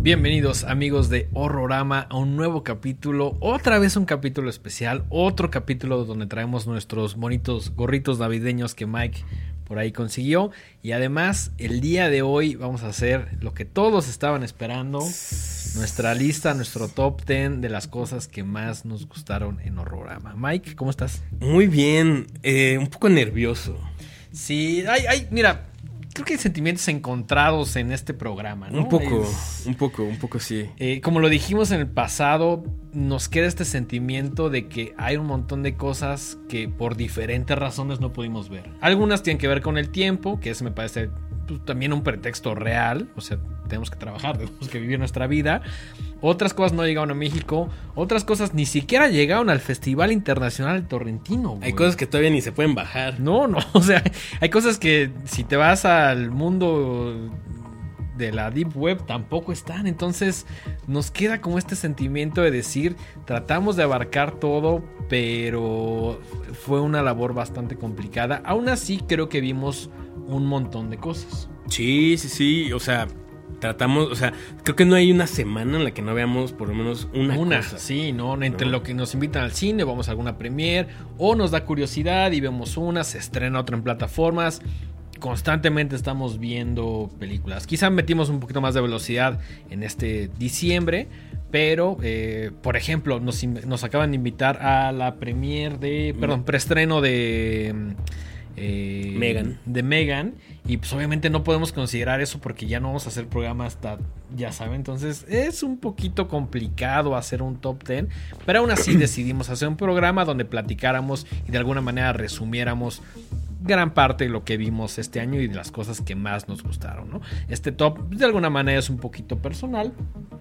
Bienvenidos amigos de Horrorama a un nuevo capítulo, otra vez un capítulo especial, otro capítulo donde traemos nuestros bonitos gorritos navideños que Mike por ahí consiguió y además el día de hoy vamos a hacer lo que todos estaban esperando, nuestra lista, nuestro top 10 de las cosas que más nos gustaron en Horrorama. Mike, ¿cómo estás? Muy bien, eh, un poco nervioso. Sí, hay, hay, mira, creo que hay sentimientos encontrados en este programa, ¿no? Un poco, Es- un poco, un poco sí. eh, como lo dijimos en el pasado, nos queda este sentimiento de que hay un montón de cosas que por diferentes razones no pudimos ver. Algunas tienen que ver con el tiempo, que ese me parece pues, también un pretexto real, o sea, tenemos que trabajar, tenemos que vivir nuestra vida. Otras cosas no llegaron a México, otras cosas ni siquiera llegaron al Festival Internacional Torrentino. Hay cosas que todavía ni se pueden bajar. No, no, o sea, hay cosas que si te vas al mundo de la Deep Web tampoco están. Entonces nos queda como este sentimiento de decir, tratamos de abarcar todo, pero fue una labor bastante complicada. Aún así creo que vimos un montón de cosas. Sí, sí, sí. O sea, tratamos, o sea, creo que no hay una semana en la que no veamos por lo menos una, Una, cosa. sí, ¿no? Entre ¿no? lo que nos invitan al cine, vamos a alguna premier, o nos da curiosidad y vemos una, se estrena otra en plataformas. Constantemente estamos viendo películas. Quizá metimos un poquito más de velocidad en este diciembre, pero, eh, por ejemplo, nos, nos acaban de invitar a la premier de, perdón, preestreno de... eh, Megan. de Megan y pues obviamente no podemos considerar eso porque ya no vamos a hacer programa hasta ya saben entonces es un poquito complicado hacer un top 10 pero aún así decidimos hacer un programa donde platicáramos y de alguna manera resumiéramos gran parte de lo que vimos este año y de las cosas que más nos gustaron ¿no? este top de alguna manera es un poquito personal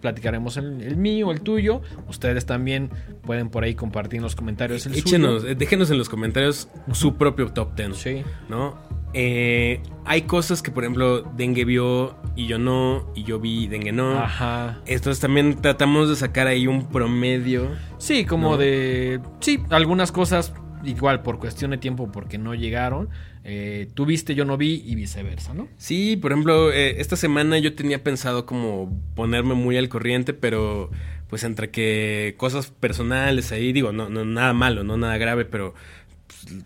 platicaremos el, el mío el tuyo ustedes también pueden por ahí compartir en los comentarios el Échenos, suyo. eh, déjenos en los comentarios su propio top 10. sí ¿no? Eh, hay cosas que, por ejemplo, Dengue vio y yo no, y yo vi y Dengue no. ajá Entonces también tratamos de sacar ahí un promedio. Sí, como ¿No? de. Sí, algunas cosas igual por cuestión de tiempo porque no llegaron. Eh, tú viste, yo no vi y viceversa, ¿no? Sí, por ejemplo, eh, esta semana yo tenía pensado como ponerme muy al corriente, pero pues entre que cosas personales ahí, digo, no, no nada malo, no nada grave, pero pues,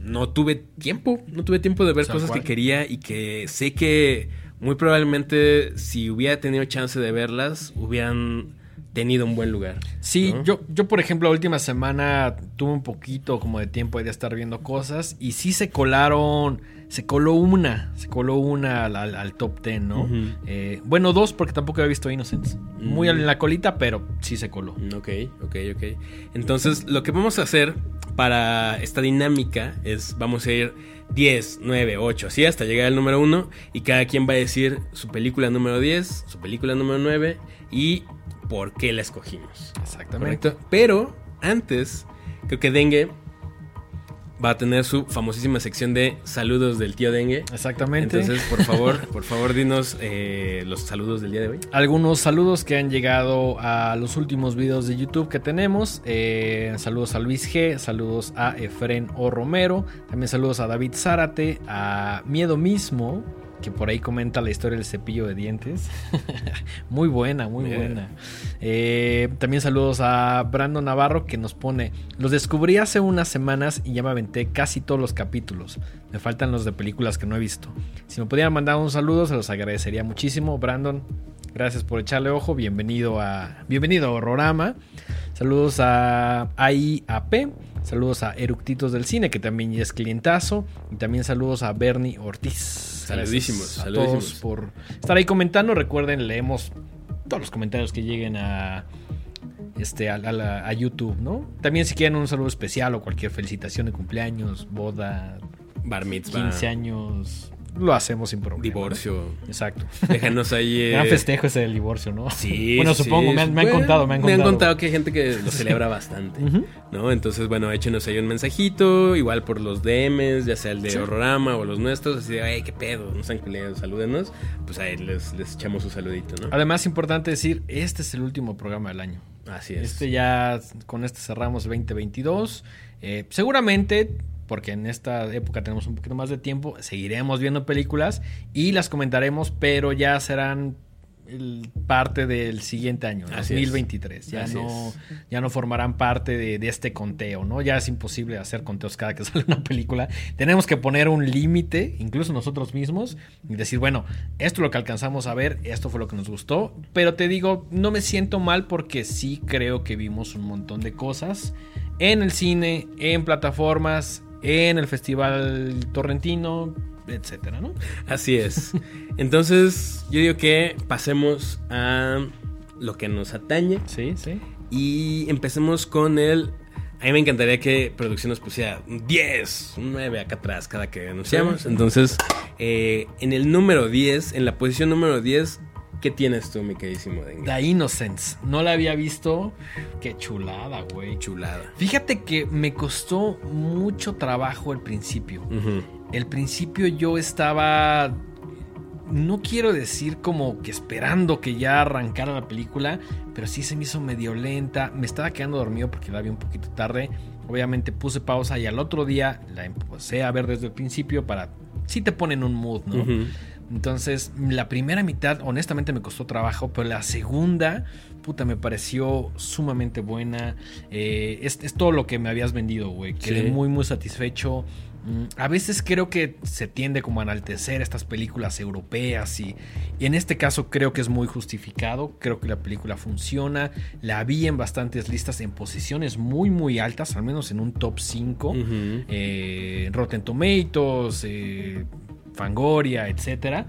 no tuve tiempo, no tuve tiempo de ver cosas que quería y que sé que muy probablemente si hubiera tenido chance de verlas, hubieran tenido un buen lugar. Sí, ¿no? yo, yo por ejemplo, la última semana tuve un poquito como de tiempo de estar viendo cosas y sí se colaron, se coló una, se coló una al, al- al top 10, ¿no? Eh, bueno, dos porque tampoco había visto Innocence. Muy Mm. en la colita, pero sí se coló. Ok, ok, ok. Entonces, lo que vamos a hacer para esta dinámica es, vamos a ir 10, 9, 8, así hasta llegar al número 1 y cada quien va a decir su película número 10, su película número 9 y por qué la escogimos. Exactamente. ¿Correcto? Pero antes, creo que Dengue va a tener su famosísima sección de saludos del tío Dengue. Exactamente. Entonces, por favor, por favor, dinos eh, los saludos del día de hoy. algunos saludos que han llegado a los últimos videos de YouTube que tenemos. Eh, saludos a Luis G, saludos a Efren O Romero, también saludos a David Zárate, a Miedo Mismo, que por ahí comenta la historia del cepillo de dientes. muy buena, muy buena. Eh, también saludos a Brandon Navarro que nos pone, los descubrí hace unas semanas y ya me aventé casi todos los capítulos. Me faltan los de películas que no he visto. Si me pudieran mandar un saludo, se los agradecería muchísimo. Brandon, gracias por echarle ojo. Bienvenido a, bienvenido a Horrorama. Saludos a AIAP. Saludos a Eructitos del Cine, que también ya es clientazo. Y también saludos a Bernie Ortiz. Saludísimos, a saludísimos. todos por estar ahí comentando. Recuerden, leemos todos los comentarios que lleguen a este a, a a YouTube, ¿no? También si quieren un saludo especial o cualquier felicitación de cumpleaños, boda, Bar mitzvah, 15 años, lo hacemos sin problema. divorcio. ¿no? Exacto. Déjanos ahí. eh, Gran festejo ese del divorcio, ¿no? Sí. Bueno, supongo, sí. me han, me han Bueno, contado, me han contado. que hay gente que lo celebra bastante. ¿No? Entonces, bueno, échenos ahí un mensajito, igual por los DMs, ya sea el de Sí. Horrorama o los nuestros, así de, ay, qué pedo, no sean culeros, salúdenos. Pues ahí les, les echamos su saludito, ¿no? Además, importante decir, este es el último programa del año. Así es. Este ya, con este cerramos 2022. Eh, seguramente porque en esta época tenemos un poquito más de tiempo, seguiremos viendo películas y las comentaremos, pero ya serán el- parte del siguiente año, Así 2023. es. Ya Así no, es. ya no formarán parte de, de este conteo, ¿no? Ya es imposible hacer conteos cada que sale una película. Tenemos que poner un límite, incluso nosotros mismos, y decir, bueno, esto es lo que alcanzamos a ver, esto fue lo que nos gustó. Pero te digo, no me siento mal porque sí creo que vimos un montón de cosas en el cine, en plataformas, en el festival torrentino, etcétera, ¿no? Así es. Entonces, yo digo que pasemos a lo que nos atañe Sí, sí. y empecemos con el... A mí me encantaría que producción nos pusiera un 10, un 9 acá atrás cada que anunciamos. Entonces, eh, en el número 10, en la posición número 10, ¿qué tienes tú, mi queridísimo Dengue? The Innocence. No la había visto. Qué chulada, güey. Chulada. Fíjate que me costó mucho trabajo el principio. Ujú. El principio yo estaba. No quiero decir como que esperando que ya arrancara la película, pero sí se me hizo medio lenta. Me estaba quedando dormido porque la vi un poquito tarde. Obviamente puse pausa y al otro día la empecé a ver desde el principio para. Sí te ponen un mood, ¿no? Ujú. Entonces, la primera mitad, honestamente, me costó trabajo, pero la segunda, puta, me pareció sumamente buena. Eh, es, es todo lo que me habías vendido, güey. Quedé Sí. muy, muy satisfecho. Mm, A veces creo que se tiende como a enaltecer estas películas europeas y, y en este caso creo que es muy justificado. Creo que la película funciona. La vi en bastantes listas en posiciones muy, muy altas, al menos en un top 5 Ujú. eh, Rotten Tomatoes, eh, Fangoria, etcétera.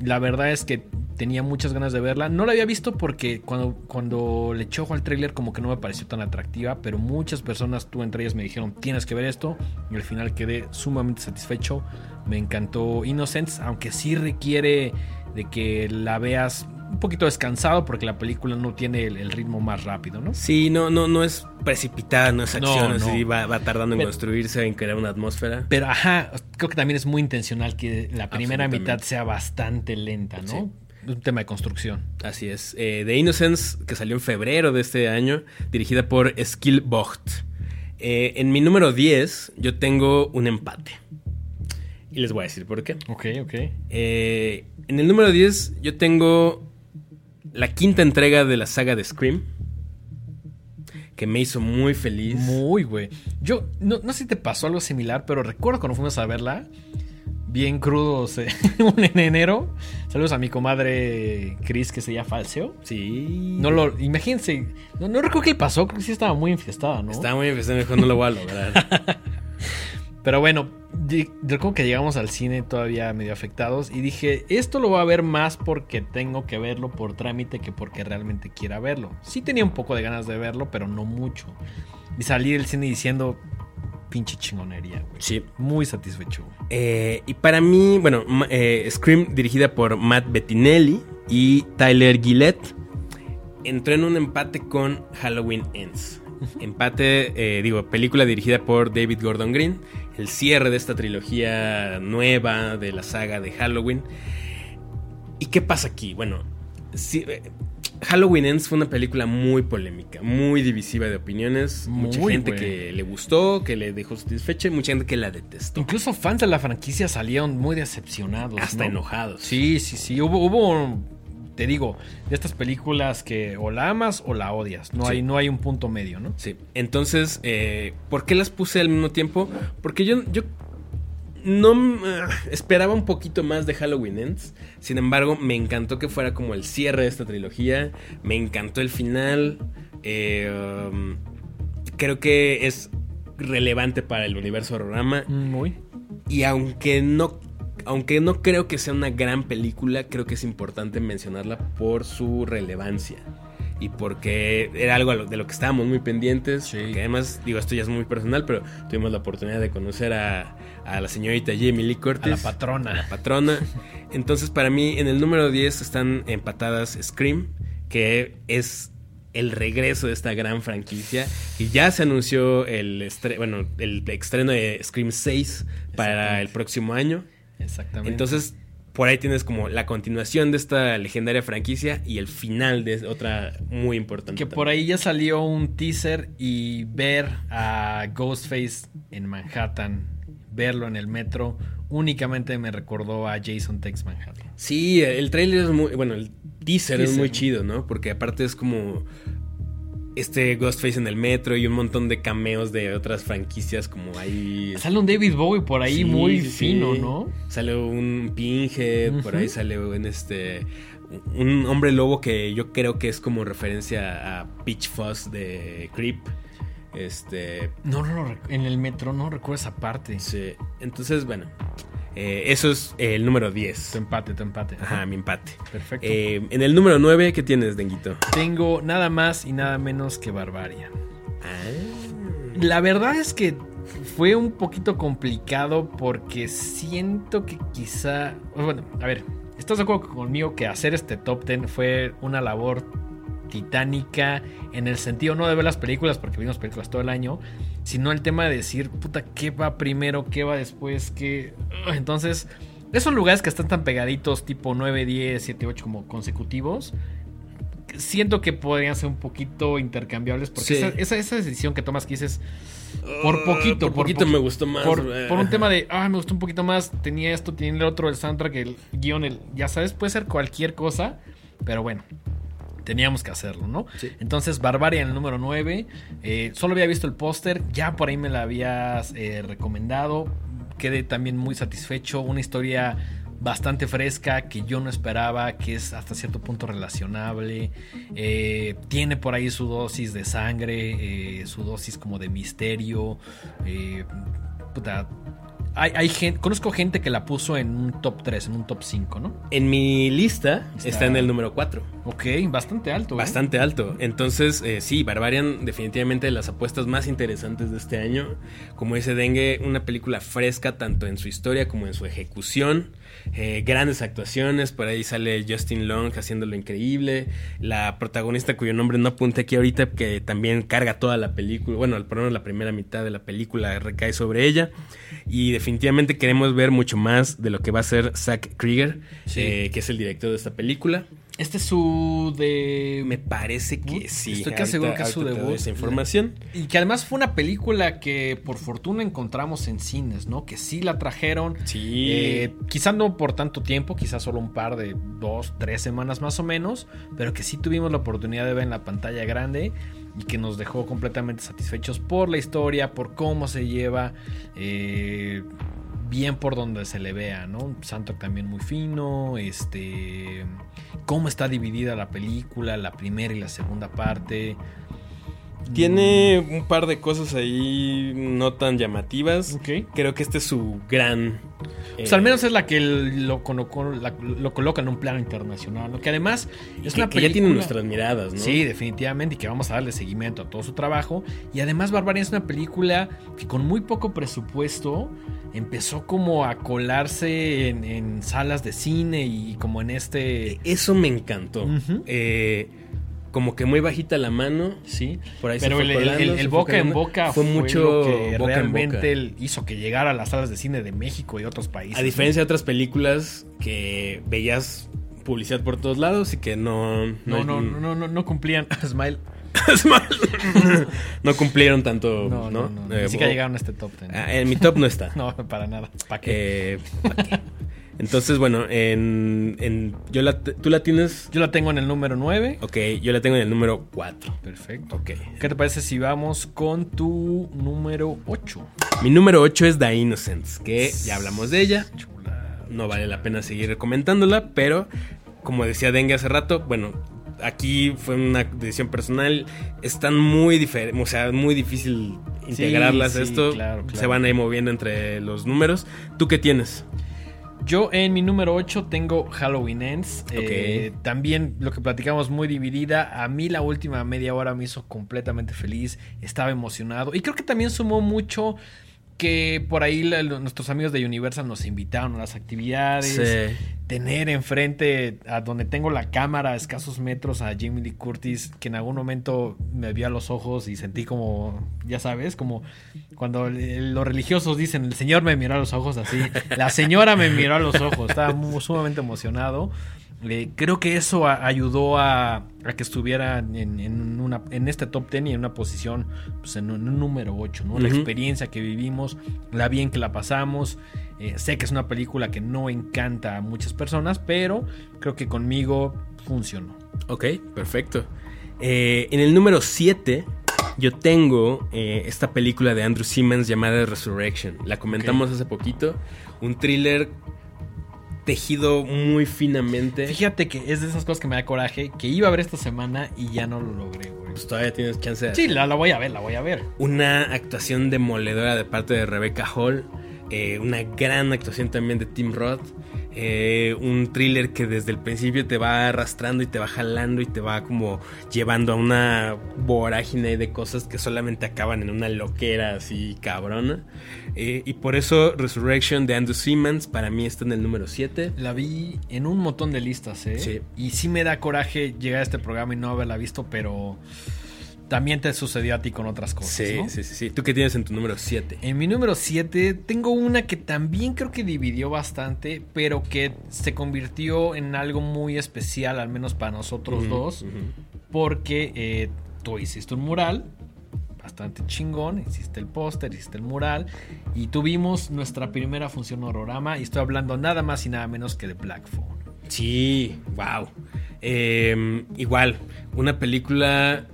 La verdad es que tenía muchas ganas de verla. No la había visto porque cuando, cuando le echó al tráiler como que no me pareció tan atractiva, pero muchas personas, tú entre ellas, me dijeron, tienes que ver esto. Y al final quedé sumamente satisfecho. Me encantó Innocence, aunque sí requiere de que la veas un poquito descansado porque la película no tiene el, el ritmo más rápido, ¿no? Sí, no, no, no es precipitada, no es acción, no. así va, va tardando en Pero- construirse, en crear una atmósfera. Pero ajá, creo que también es muy intencional que la primera mitad sea bastante lenta, ¿no? Sí. Es un tema de construcción. Así es. Eh, The Innocence, que salió en febrero de este año, dirigida por Skill Bocht. Eh, en mi número 10, yo tengo un empate. Y les voy a decir por qué. Ok, ok. Eh, en el número 10, yo tengo la quinta entrega de la saga de Scream. Que me hizo muy feliz. Muy, güey. Yo, no, no sé si te pasó algo similar, pero recuerdo cuando fuimos a verla, bien crudos, eh, en enero. Saludos a mi comadre Chris, que se llama Falseo. Sí. No lo, imagínense, no, no recuerdo qué pasó, creo que sí estaba muy enfiestada, ¿no? Estaba muy empezando, mejor no lo voy a lograr. Pero bueno, recuerdo que llegamos al cine todavía medio afectados y dije, esto lo voy a ver más porque tengo que verlo por trámite que porque realmente quiera verlo. Sí tenía un poco de ganas de verlo, pero no mucho. Y salí del cine diciendo, pinche chingonería, güey. sí. Muy satisfecho. Eh, y para mí, bueno, eh, Scream dirigida por Matt Bettinelli y Tyler Gillette entró en un empate con Halloween Ends. Empate, eh, digo, película dirigida por David Gordon Green, el cierre de esta trilogía nueva de la saga de Halloween. ¿Y qué pasa aquí? Bueno, eh, Halloween Ends fue una película muy polémica, muy divisiva de opiniones. mucha gente que le gustó, que le dejó satisfecha y mucha gente que la detestó. Incluso fans de la franquicia salieron muy decepcionados. Hasta ¿no? enojados. Sí, sí, sí. Hubo, hubo, te digo, de estas películas que o la amas o la odias. No, Sí. hay, no hay un punto medio, ¿no? Sí. Entonces, eh, ¿por qué las puse al mismo tiempo? Porque yo, yo no eh, esperaba un poquito más de Halloween Ends. Sin embargo, me encantó que fuera como el cierre de esta trilogía. Me encantó el final. Eh, um, creo que es relevante para el universo horrorama. Muy. Y aunque no, aunque no creo que sea una gran película, creo que es importante mencionarla por su relevancia. Y porque era algo de lo que estábamos muy pendientes. Sí. Porque además, digo, esto ya es muy personal, pero tuvimos la oportunidad de conocer a, a la señorita Jamie Lee Curtis. A la patrona. patrona. Entonces, para mí, en el número 10 están empatadas Scream, que es el regreso de esta gran franquicia. Y ya se anunció el, estre- bueno, el estreno de Scream 6 para el próximo año. Exactamente. Entonces, por ahí tienes como la continuación de esta legendaria franquicia y el final de otra muy importante. Que por ahí ya salió un teaser y ver a Ghostface en Manhattan verlo en el metro únicamente me recordó a Jason Tex Manhattan. Sí, el trailer es muy. Bueno, el teaser es muy chido, ¿no? Porque aparte es como. Este Ghostface en el metro y un montón de cameos de otras franquicias como ahí. Sale un David Bowie por ahí Sí, muy sí, fino, sí. ¿no? Sale un Pinhead, por ahí sale un este. Un hombre lobo que yo creo que es como referencia a Peach Fuzz de Creep. Este. No, no, no, en el metro no recuerdo esa parte. sí. Entonces, bueno. Eh, eso es el número 10. Tu empate, tu empate. Ajá, mi empate. Perfecto. Eh, en el número 9, ¿qué tienes, Denguito? Tengo nada más y nada menos que Barbarian. Ah. La verdad es que fue un poquito complicado porque siento que quizá... Bueno, a ver, ¿estás de acuerdo conmigo que hacer este top 10 fue una labor titánica en el sentido no de ver las películas, porque vimos películas todo el año, sino el tema de decir, puta, ¿qué va primero? ¿Qué va después? ¿Qué...? Entonces, esos lugares que están tan pegaditos, tipo 9, 10, 7, 8 como consecutivos, siento que podrían ser un poquito intercambiables, porque Sí. esa, esa, esa decisión que tomas que dices, por poquito, Por por poquito po- me gustó más. por, por un tema de, ah, me gustó un poquito más, tenía esto, tenía el otro, el soundtrack, el guion, el, ya sabes, puede ser cualquier cosa, pero bueno, teníamos que hacerlo, ¿no? Sí. Entonces, Barbarian, el número 9, eh, solo había visto el póster, ya por ahí me la habías eh, recomendado, quedé también muy satisfecho, una historia bastante fresca que yo no esperaba, que es hasta cierto punto relacionable, eh, tiene por ahí su dosis de sangre, eh, su dosis como de misterio, eh, puta, hay, hay gente, conozco gente que la puso en un top 3, en un top 5, ¿no? En mi lista está, Está- en el número 4. Ok, bastante alto. ¿eh? Bastante alto. Entonces, eh, sí, Barbarian definitivamente de las apuestas más interesantes de este año. Como dice Dengue, una película fresca tanto en su historia como en su ejecución. Eh, grandes actuaciones, por ahí sale Justin Long haciéndolo increíble. La protagonista cuyo nombre no apunté aquí ahorita, que también carga toda la película. Bueno, al menos la primera mitad de la película recae sobre ella. Y definitivamente queremos ver mucho más de lo que va a ser Zack Krieger, Sí. eh, que es el director de esta película. Este es su de... Me parece que sí. Estoy casi seguro que es su debut. Esa información. Y que además fue una película que por fortuna encontramos en cines, ¿no? Que sí la trajeron. Sí. Eh, quizás no por tanto tiempo, quizás solo un par de dos, tres semanas más o menos, pero que sí tuvimos la oportunidad de ver en la pantalla grande y que nos dejó completamente satisfechos por la historia, por cómo se lleva, eh, bien por donde se le vea, ¿no? Un también muy fino, este, cómo está dividida la película, la primera y la segunda parte. Tiene un par de cosas ahí no tan llamativas. Ok. Creo que este es su gran. Pues eh, al menos es la que lo, colocó- la- lo coloca en un plano internacional, ¿no? que además es que, una que ya tiene película- nuestras miradas, ¿no? Sí, definitivamente, y que vamos a darle seguimiento a todo su trabajo. Y además Barbarian es una película que con muy poco presupuesto empezó como a colarse en, en salas de cine y como en este... Eso me encantó. Ujú. Eh, como que muy bajita la mano. Sí, Por ahí se pero fue el, el- colando, el- se el fue boca en boca Fue fue, mucho lo que boca en realmente boca. hizo que llegara a las salas de cine de México y otros países. A diferencia de otras películas que veías publicidad por todos lados y que no. No, no, no, no, no, no cumplían. Smile. No cumplieron tanto. No, No, no, no. Eh, Ni siquiera bo- llegaron a este top 10. Ah, en mi top no está. No, para nada. ¿Para qué? Eh, ¿pa' qué? Entonces, bueno, en, en- yo la, tú la tienes. Yo la tengo en el número 9. Ok, yo la tengo en el número 4. Perfecto. Ok. ¿Qué te parece si vamos con tu número 8? Mi número 8 es The Innocents, que ya hablamos de ella. No vale la pena seguir comentándola, pero como decía Dengue hace rato, bueno, aquí fue una decisión personal. Están muy diferentes, o sea, muy difícil integrarlas sí, esto. claro, claro. Se van a ir moviendo entre los números. ¿Tú qué tienes? Yo en mi número 8 tengo Halloween Ends. Eh, también lo que platicamos muy dividida. A mí la última media hora me hizo completamente feliz. Estaba emocionado. Y creo que también sumó mucho que por ahí la- nuestros amigos de Universal nos invitaron a las actividades. Tener enfrente a donde tengo la cámara a escasos metros a Jamie Lee Curtis, que en algún momento me vio a los ojos y sentí como, ya sabes, como cuando los religiosos dicen, el Señor me miró a los ojos así, la señora me miró a los ojos, estaba sumamente emocionado. Eh, creo que eso ayudó a, que estuviera en, una, en este top 10 y en una posición pues, en, un, número 8. ¿no? La experiencia que vivimos, la bien que la pasamos. Eh, sé que es una película que no encanta a muchas personas, pero creo que conmigo funcionó. Ok, perfecto. Eh, en el número 7 yo tengo esta película de Andrew Simmons llamada Resurrection. La comentamos hace poquito. Un thriller tejido muy finamente. Fíjate que es de esas cosas que me da coraje, que iba a ver esta semana y ya no lo logré, güey. Pues todavía tienes chance de... Sí, la, la, voy a ver, la voy a ver. Una actuación demoledora de parte de Rebecca Hall. Eh, una gran actuación también de Tim Roth. Eh, un thriller que desde el principio te va arrastrando y te va jalando y te va como llevando a una vorágine de cosas que solamente acaban en una loquera así cabrona. Eh, y por eso Resurrection de Andrew Simmons para mí está en el número 7. La vi en un montón de listas, ¿eh? Sí. Y sí me da coraje llegar a este programa y no haberla visto, pero también te sucedió a ti con otras cosas. Sí, sí, sí, sí. ¿Tú qué tienes en tu número 7? En mi número 7 tengo una que también creo que dividió bastante, pero que se convirtió en algo muy especial, al menos para nosotros dos, porque eh, tú hiciste un mural bastante chingón, hiciste el póster, hiciste el mural y tuvimos nuestra primera función horrorama y estoy hablando nada más y nada menos que de Black Phone. Sí, wow. Em, igual, una película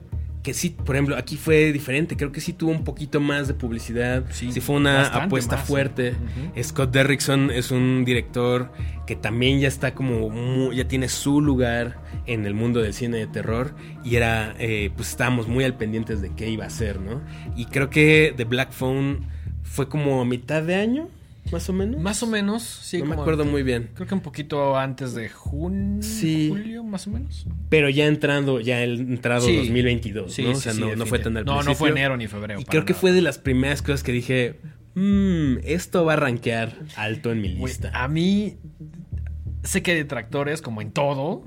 que sí, por ejemplo, aquí fue diferente. Creo que sí tuvo un poquito más de publicidad. Sí, fue una apuesta fuerte. Scott Derrickson es un director que también ya está como, ya tiene su lugar en el mundo del cine de terror. Y era, eh, pues estábamos muy al pendientes de qué iba a ser, ¿no? Y creo que The Black Phone fue como a mitad de año. Más o menos. Más o menos, sí. No me acuerdo muy bien. Creo que un poquito antes de junio, sí. julio, más o menos. Pero ya entrando, ya entrado 2022, ¿no? o sea, no, fue tan al No, no fue enero ni febrero. Y creo que fue de las primeras cosas que dije, mmm, esto va a rankear alto en mi lista. a mí, sé que hay detractores, como en todo,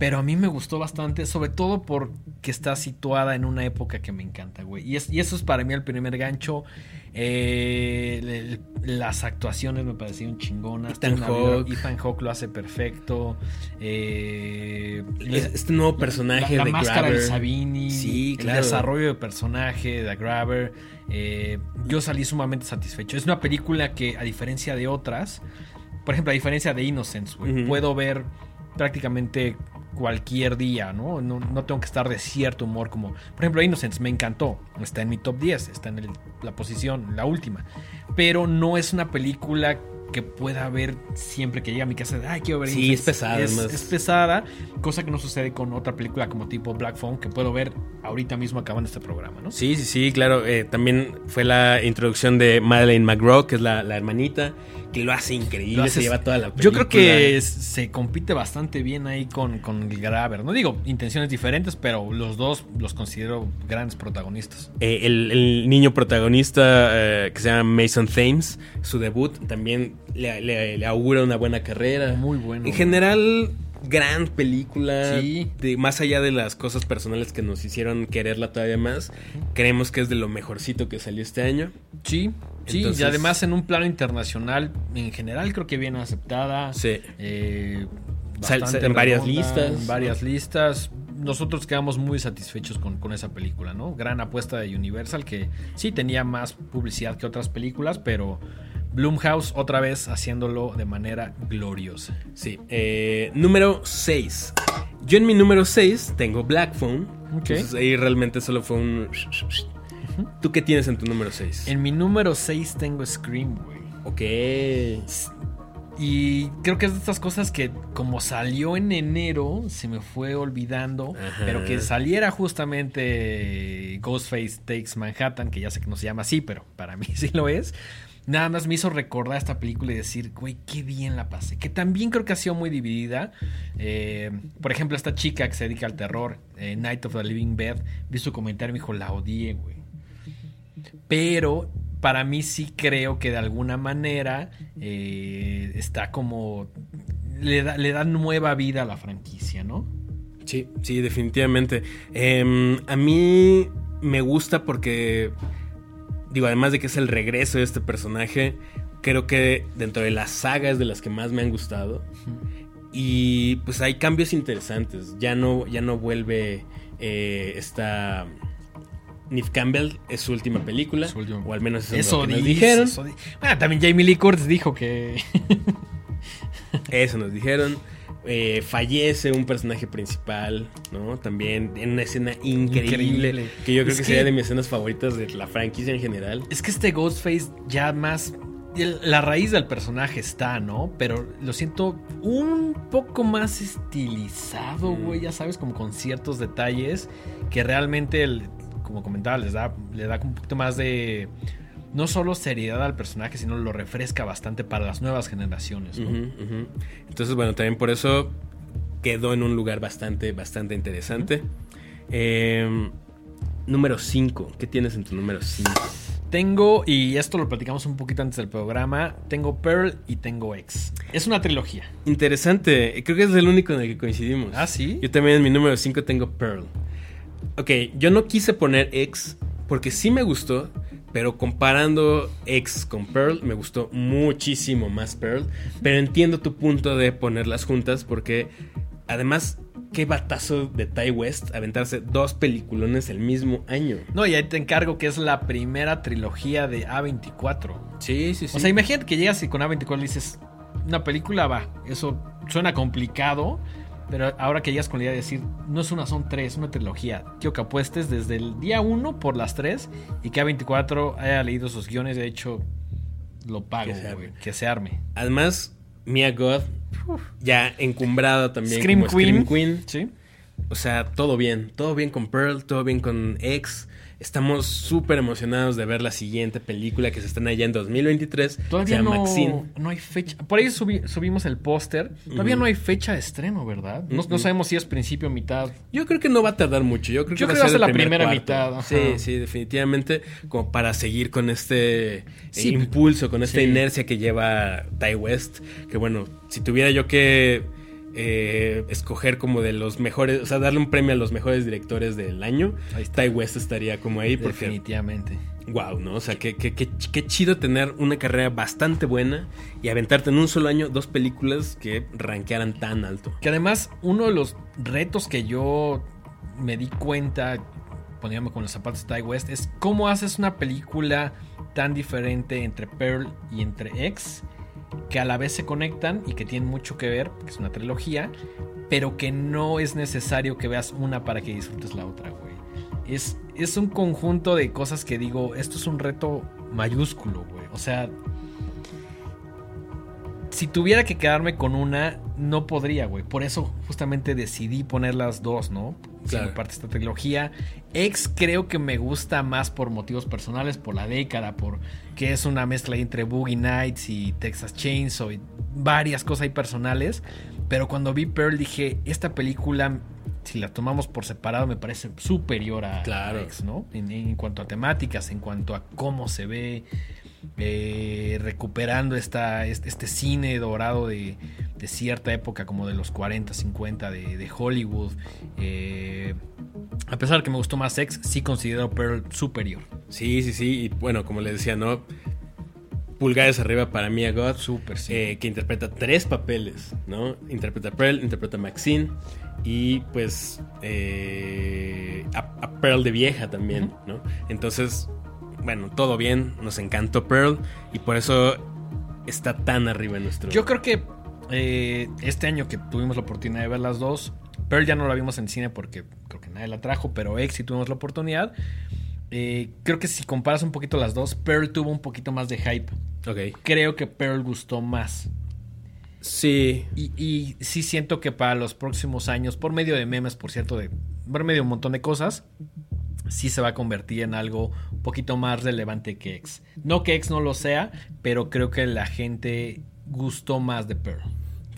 pero a mí me gustó bastante, sobre todo porque está situada en una época que me encanta, güey. Y, y eso es para mí el primer gancho. Eh, las actuaciones me parecieron chingonas. Ethan Hawke. Ethan Hawke lo hace perfecto. Eh, este nuevo personaje la, la máscara de Sabini. Sí, El desarrollo de personaje de Grabber. Eh, yo salí sumamente satisfecho. Es una película que, a diferencia de otras, por ejemplo, a diferencia de Innocence, puedo ver prácticamente cualquier día, ¿no? ¿no? tengo que estar de cierto humor como... Por ejemplo, Innocence me encantó, está en mi top 10, está en la posición, la última. Pero no es una película que pueda ver siempre que llega a mi casa. Ay, quiero ver. Sí, es pesada. Es, pesada, cosa que no sucede con otra película como tipo Black Phone, que puedo ver ahorita mismo acabando este programa, ¿no? Sí, sí, sí, claro. Eh, también fue la introducción de Madeleine McGraw, que es la, hermanita, que lo hace increíble, se lleva toda la película. Yo creo que se compite bastante bien ahí con, con el Graver. No digo intenciones diferentes, pero los dos los considero grandes protagonistas. Eh, el, niño protagonista eh, que se llama Mason Thames, su debut también le, augura una buena carrera. Muy bueno. En general, gran película. Sí. De, más allá de las cosas personales que nos hicieron quererla todavía más, creemos que es de lo mejorcito que salió este año. Sí. Sí, y además en un plano internacional, en general creo que bien aceptada. Sí. Eh, en varias listas. En varias listas. Nosotros quedamos muy satisfechos con, con, esa película, ¿no? Gran apuesta de Universal que sí tenía más publicidad que otras películas, pero Bloomhouse otra vez haciéndolo de manera gloriosa. Sí. Eh, número 6. Yo en mi número 6 tengo Black Phone. Entonces ahí realmente solo fue un... ¿Tú qué tienes en tu número 6? En mi número 6 tengo Scream, güey. Ok. Y creo que es de estas cosas que como salió en enero, se me fue olvidando, pero que saliera justamente Ghostface Takes Manhattan, que ya sé que no se llama así, pero para mí sí lo es nada más me hizo recordar esta película y decir, güey, qué bien la pasé. Que también creo que ha sido muy dividida. Eh, por ejemplo, esta chica que se dedica al terror, eh, Night of the Living Bed, vi su comentario y me dijo, la odié, güey. Pero para mí sí creo que de alguna manera eh, está como... Le da, le da nueva vida a la franquicia, ¿no? Sí, sí, definitivamente. Em, a mí me gusta porque digo, además de que es el regreso de este personaje, creo que dentro de las sagas de las que más me han gustado. Y pues hay cambios interesantes. Ya no, ya no vuelve eh, esta. Nif Campbell es su última película. Su última. O al menos eso, es lo que nos dice, dijeron. eso di- Ah, también Jamie Lee Curtis dijo que. Eso nos dijeron. Eh, fallece un personaje principal, ¿no? También en una escena increíble. Increíble. Que yo creo Es que, que- sería de mis escenas favoritas de la franquicia en general. Es que este Ghostface ya más. La raíz del personaje está, ¿no? Pero lo siento un poco más estilizado, Mm. güey. Ya sabes, como con ciertos detalles que realmente, el- como comentaba, les da, le da un poquito más de. No solo seriedad al personaje, sino lo refresca bastante para las nuevas generaciones. Entonces, bueno, también por eso quedó en un lugar bastante, bastante interesante. Eh, número 5. ¿Qué tienes en tu número 5? Tengo, y esto lo platicamos un poquito antes del programa, tengo Pearl y tengo X. Es una trilogía. Interesante. Creo que es el único en el que coincidimos. ¿Ah, sí? Yo también en mi número 5 tengo Pearl. Ok, yo no quise poner X porque sí me gustó, pero comparando X con Pearl, me gustó muchísimo más Pearl. Pero entiendo tu punto de ponerlas juntas porque además, qué batazo de Ty West aventarse dos peliculones el mismo año. No, y ahí te encargo que es la primera trilogía de A24. Sí, sí, sí. O sea, imagínate que llegas y con A24 le dices, una película va, eso suena complicado, pero ahora que llegas con la idea de decir, no es una, son tres, es una trilogía. Quiero que apuestes desde el día uno por las tres y que A24 haya leído sus guiones, de hecho, lo pago, Que se güey, arme. que se arme. Además, Mia God, ya encumbrada también Scream como Queen. Scream Queen. Sí. O sea, todo bien. Todo bien con Pearl, todo bien con X. Estamos súper emocionados de ver la siguiente película que se estrena ya en 2023. se Todavía llama no, Maxine. no hay fecha. Por ahí subi- subimos el póster. Todavía no hay fecha de estreno, ¿verdad? No, sabemos si es principio o mitad. Yo creo que no va a tardar mucho. Yo creo que Yo va creo a ser va a el ser la primer primera cuarto. mitad, ajá. Sí, sí, definitivamente. Como para seguir con este Sí. impulso, con esta Sí. inercia que lleva Ty West. Que bueno, si tuviera yo que eh, escoger como de los mejores, o sea, darle un premio a los mejores directores del año, Ahí. Ty West estaría como ahí porque Definitivamente. Wow, ¿no? O sea, qué, qué, qué, qué chido tener una carrera bastante buena y aventarte en un solo año dos películas que rankearan tan alto. Que además, uno de los retos que yo me di cuenta poniéndome con los zapatos de Ty West es cómo haces una película tan diferente entre Pearl y entre X que a la vez se conectan y que tienen mucho que ver, que es una trilogía, pero que no es necesario que veas una para que disfrutes la otra, güey. Es, es un conjunto de cosas que digo, esto es un reto mayúsculo, güey. O sea, si tuviera que quedarme con una, no podría, güey. Por eso justamente decidí poner las dos, ¿no? Claro. Siendo parte de esta trilogía. X creo que me gusta más por motivos personales, por la década, por que es una mezcla entre Boogie Nights y Texas Chainsaw y varias cosas ahí personales. Pero cuando vi Pearl dije, esta película, si la tomamos por separado, me parece superior a, Claro. a X, ¿no? En, en cuanto a temáticas, en cuanto a cómo se ve, eh, recuperando esta, este, este cine dorado de, de cierta época, como de los 40, 50 de, de Hollywood. Eh, a pesar de que me gustó más X, sí considero Pearl superior. Sí, sí, sí. Y bueno, como les decía, ¿no? Pulgares arriba para Mia God. Súper, sí. eh, que interpreta tres papeles, ¿no? Interpreta a Pearl, interpreta a Maxine y pues eh, a, a Pearl de vieja también. ¿no? Entonces, bueno, todo bien, nos encantó Pearl y por eso está tan arriba en nuestro... Yo creo que eh, este año que tuvimos la oportunidad de ver las dos, Pearl ya no la vimos en cine porque creo que nadie la trajo, pero X sí tuvimos la oportunidad. Eh, creo que si comparas un poquito las dos, Pearl tuvo un poquito más de hype. Creo que Pearl gustó más. Sí. Y, y sí siento que para los próximos años, por medio de memes, por cierto, de por medio de un montón de cosas, sí se va a convertir en algo un poquito más relevante que X. No que X no lo sea, pero creo que la gente gustó más de Pearl.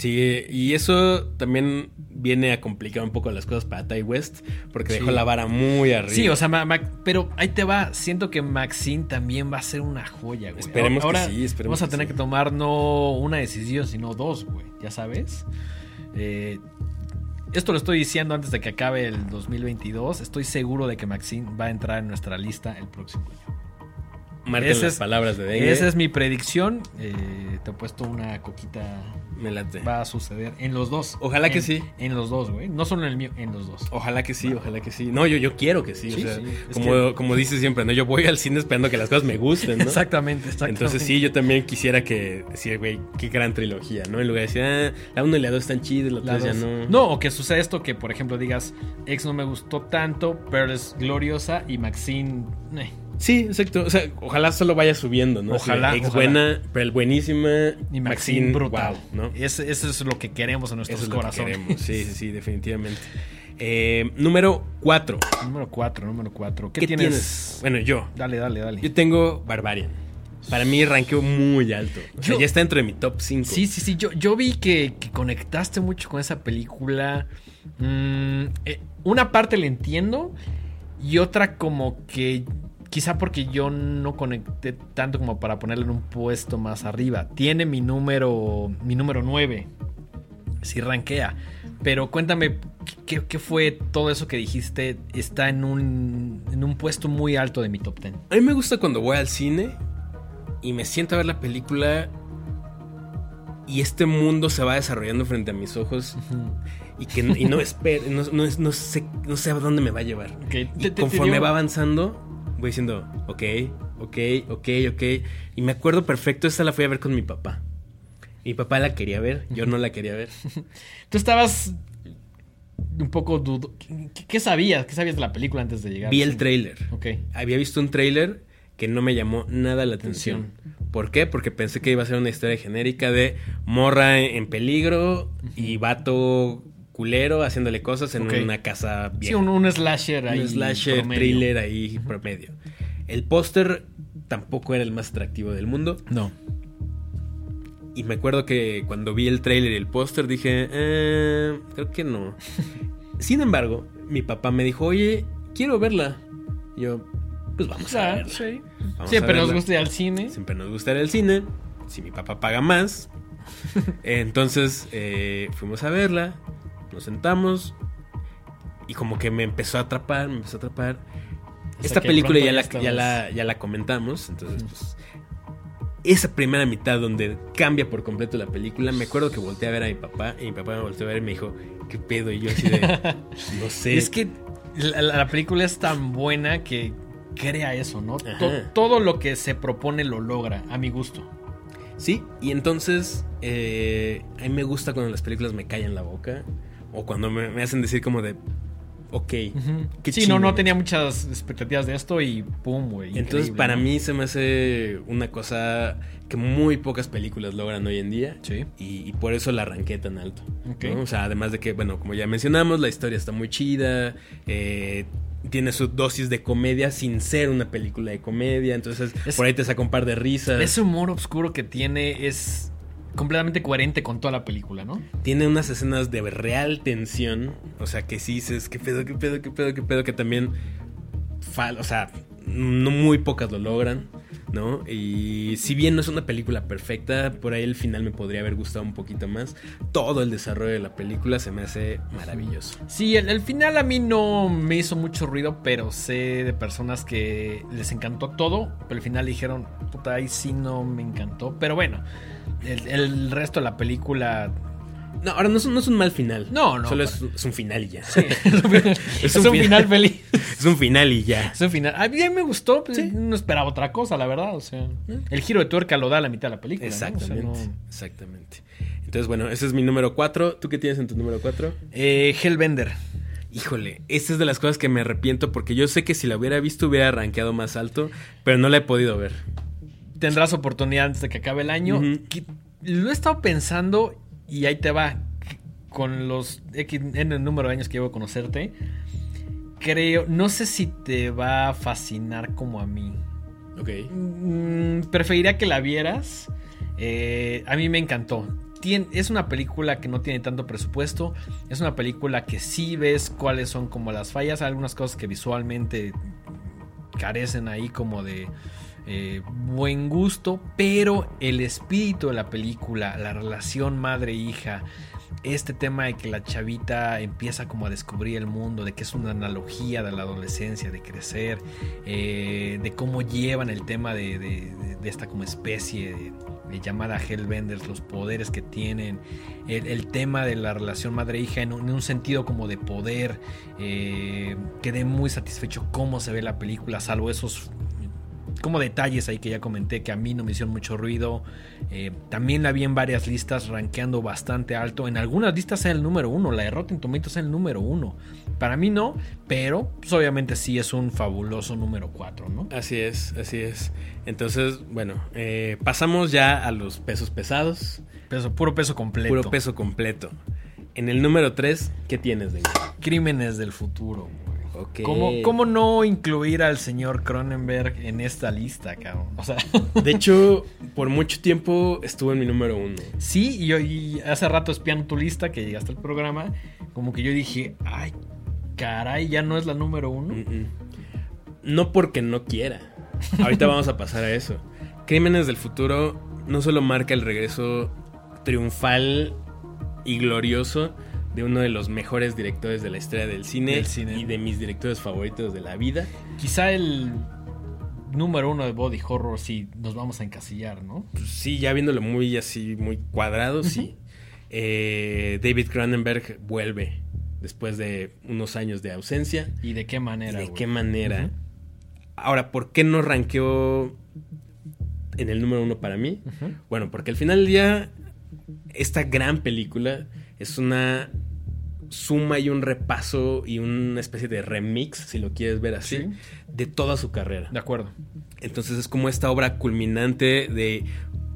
Sí, y eso también viene a complicar un poco las cosas para Ty West, porque Sí. dejó la vara muy arriba. Sí, o sea, Ma- Ma- pero ahí te va. Siento que Maxine también va a ser una joya, güey. Esperemos que Ahora sí, esperemos Vamos a que tener sí. que tomar no una decisión, sino dos, güey. Ya sabes. Eh, esto lo estoy diciendo antes de que acabe el 2022. Estoy seguro de que Maxine va a entrar en nuestra lista el próximo año. Marquen Ese las es- palabras de Dengue. Esa es mi predicción. Eh, te he puesto una coquita. Me late. va a suceder en los dos. Ojalá que sí. En los dos, güey. No solo en el mío, en los dos. Ojalá que sí, ojalá que sí. No, yo, yo quiero que sí. o Sí, sea, sí, como, que- como dices siempre, ¿no? Yo voy al cine esperando que las cosas me gusten, ¿no? Exactamente, exactamente. Entonces sí, yo también quisiera que decir, güey, qué gran trilogía, ¿no? En lugar de decir, ah, la 1 y la 2 están chidas, la La 3 ya no. No, o que suceda esto que, por ejemplo, digas, Ex no me gustó tanto, pero es gloriosa y Maxine. eh. Sí, exacto. O sea, ojalá solo vaya subiendo, ¿no? Ojalá, ojalá. buena, pero el buenísima. Y Maxine, Maxine, brutal. wow, ¿no? Eso es lo que queremos en nuestros Eso es lo que corazones. queremos. Sí, sí, sí, definitivamente. Eh, número 4. Número 4, número 4. ¿Qué, ¿Qué, tienes? tienes? Bueno, yo. Dale, dale, dale. Yo tengo Barbarian. Para mí ranqueó muy alto. O sea, Yo- ya está dentro de mi top 5. Sí, sí, sí. Yo, yo vi que, que conectaste mucho con esa película. Mm, eh, una parte la entiendo y otra como que quizá porque yo no conecté tanto como para ponerla en un puesto más arriba. Tiene mi número, mi número 9. Sí, ranquea. Pero cuéntame, ¿qué, qué fue todo eso que dijiste? Está en un, en un puesto muy alto de mi top 10. A mí me gusta cuando voy al cine y me siento a ver la película y este mundo se va desarrollando frente a mis ojos y que y no espero, no, no, no sé, no sé a dónde me va a llevar. Ok, Y te- te- te conforme va avanzando, voy diciendo, ok, ok, ok, ok. Y me acuerdo perfecto, esta la fui a ver con mi papá. Mi papá la quería ver, yo no la quería ver. Tú estabas un poco dudo. ¿Qué, qué sabías? ¿Qué sabías de la película antes de llegar? Vi el Sí. tráiler. Ok. Había visto un tráiler que no me llamó nada la atención. ¿Por qué? Porque pensé que iba a ser una historia genérica de morra en peligro y vato culero haciéndole cosas en una casa Sí, vieja. un, un slasher ahí. un slasher, promedio. thriller ahí promedio. El póster tampoco era el más atractivo del mundo. No. Y me acuerdo que cuando vi el tráiler y el póster dije, eh, creo que no. Sin embargo, mi papá me dijo, oye, quiero verla. Y yo, pues vamos a Ah, verla. sí. Vamos Siempre a nos gusta ir al cine. Siempre nos gusta ir al cine. Si mi papá paga más. Entonces eh, fuimos a verla. Nos sentamos. Y como que me empezó a atrapar, me empezó a atrapar. Esta película ya ya la, ya, la, ya la comentamos. Entonces, pues. Esa primera mitad donde cambia por completo la película, me acuerdo que volteé a ver a mi papá y mi papá me volteó a ver y me dijo, ¿qué pedo? Y yo así de, no sé. Es que la, la película es tan buena que crea eso, ¿no? To- todo lo que se propone lo logra, a mi gusto. Sí, y entonces eh, a mí me gusta cuando las películas me callan la boca o cuando me, me hacen decir como de, ok, qué sí, no, no tenía muchas expectativas de esto y pum, güey. Entonces para ¿no? mí se me hace una cosa que muy pocas películas logran hoy en día Sí. y, y por eso la arranqué tan alto. Ok. ¿no? O sea, además de que, bueno, como ya mencionamos, la historia está muy chida, eh, tiene su dosis de comedia sin ser una película de comedia, entonces Es- por ahí te saca un par de risas. Ese humor oscuro que tiene es completamente coherente con toda la película, ¿no? Tiene unas escenas de real tensión. O sea, que sí dices, qué pedo, qué pedo, qué pedo, qué pedo, que también. fal- o sea, no muy pocas lo logran, ¿no? Y si bien no es una película perfecta, por ahí el final me podría haber gustado un poquito más. Todo el desarrollo de la película se me hace maravilloso. Sí, el, el final a mí no me hizo mucho ruido, pero sé de personas que les encantó todo, pero al final dijeron, puta, ahí sí no me encantó. Pero bueno, el, el resto de la película... No, ahora no es, un- no es un mal final. No, no, Solo es, es un final y ya. es un, final feliz. es un final y ya. Es un final. A mí me gustó, pues, no esperaba otra cosa, la verdad. O sea, el giro de tuerca lo da a la mitad de la película. ¿no? O sea, Exactamente. no- Exactamente. Entonces, bueno, ese es mi número 4. ¿Tú qué tienes en tu número 4? Eh, Hellbender. Híjole, esta es de las cosas que me arrepiento porque yo sé que si la hubiera visto hubiera rankeado más alto, pero no la he podido ver. Tendrás oportunidad antes de que acabe el año. Que- Lo he estado pensando y ahí te va. Con los N número de años que llevo a conocerte. Creo, no sé si te va a fascinar como a mí. Ok. Mm, preferiría que la vieras. Eh, a mí me encantó. Tien- es una película que no tiene tanto presupuesto. Es una película que sí ves cuáles son como las fallas. Algunas cosas que visualmente carecen ahí como de eh, buen gusto. Pero el espíritu de la película, la relación madre-hija. Este tema de que la chavita empieza como a descubrir el mundo, de que es una analogía de la adolescencia, de crecer, eh, de cómo llevan el tema de, de- esta como especie de, llamada Hellbenders, los poderes que tienen, el, tema de la relación madre-hija en, un sentido como de poder. Eh, quedé muy satisfecho cómo se ve la película, salvo esos como detalles ahí que ya comenté que a mí no me hicieron mucho ruido. Eh, también la vi en varias listas, rankeando bastante alto. En algunas listas es el número uno, la de Rotten Tomatoes es el número uno. Para mí no, pero pues, obviamente sí es un fabuloso número cuatro, ¿no? Así es, así es. Entonces, bueno, eh, pasamos ya a los pesos pesados. Peso, puro peso completo. Puro peso completo. En el número 3, ¿qué tienes, de Crímenes del futuro. ¿Cómo, no incluir al señor Cronenberg en esta lista, cabrón? O sea. De hecho, por mucho tiempo estuvo en mi número uno. Sí, y, yo, hace rato espiando tu lista que llegaste al programa, como que yo dije, ay, caray, ya no es la número uno. No porque no quiera. Ahorita vamos a pasar a eso. Crímenes del futuro no solo marca el regreso triunfal y glorioso de uno de los mejores directores de la historia del cine, y de mis directores favoritos de la vida. Quizá el número uno de body horror si nos vamos a encasillar, ¿no? Pues sí, ya viéndolo muy así, muy cuadrado, sí. Eh, David Cronenberg vuelve después de unos años de ausencia. ¿Y de qué manera? ¿De qué manera? Ahora, ¿por qué no ranqueó en el número uno para mí? Bueno, porque al final del día, esta gran película es una suma y un repaso y una especie de remix, si lo quieres ver así, de toda su carrera. De acuerdo. Entonces es como esta obra culminante de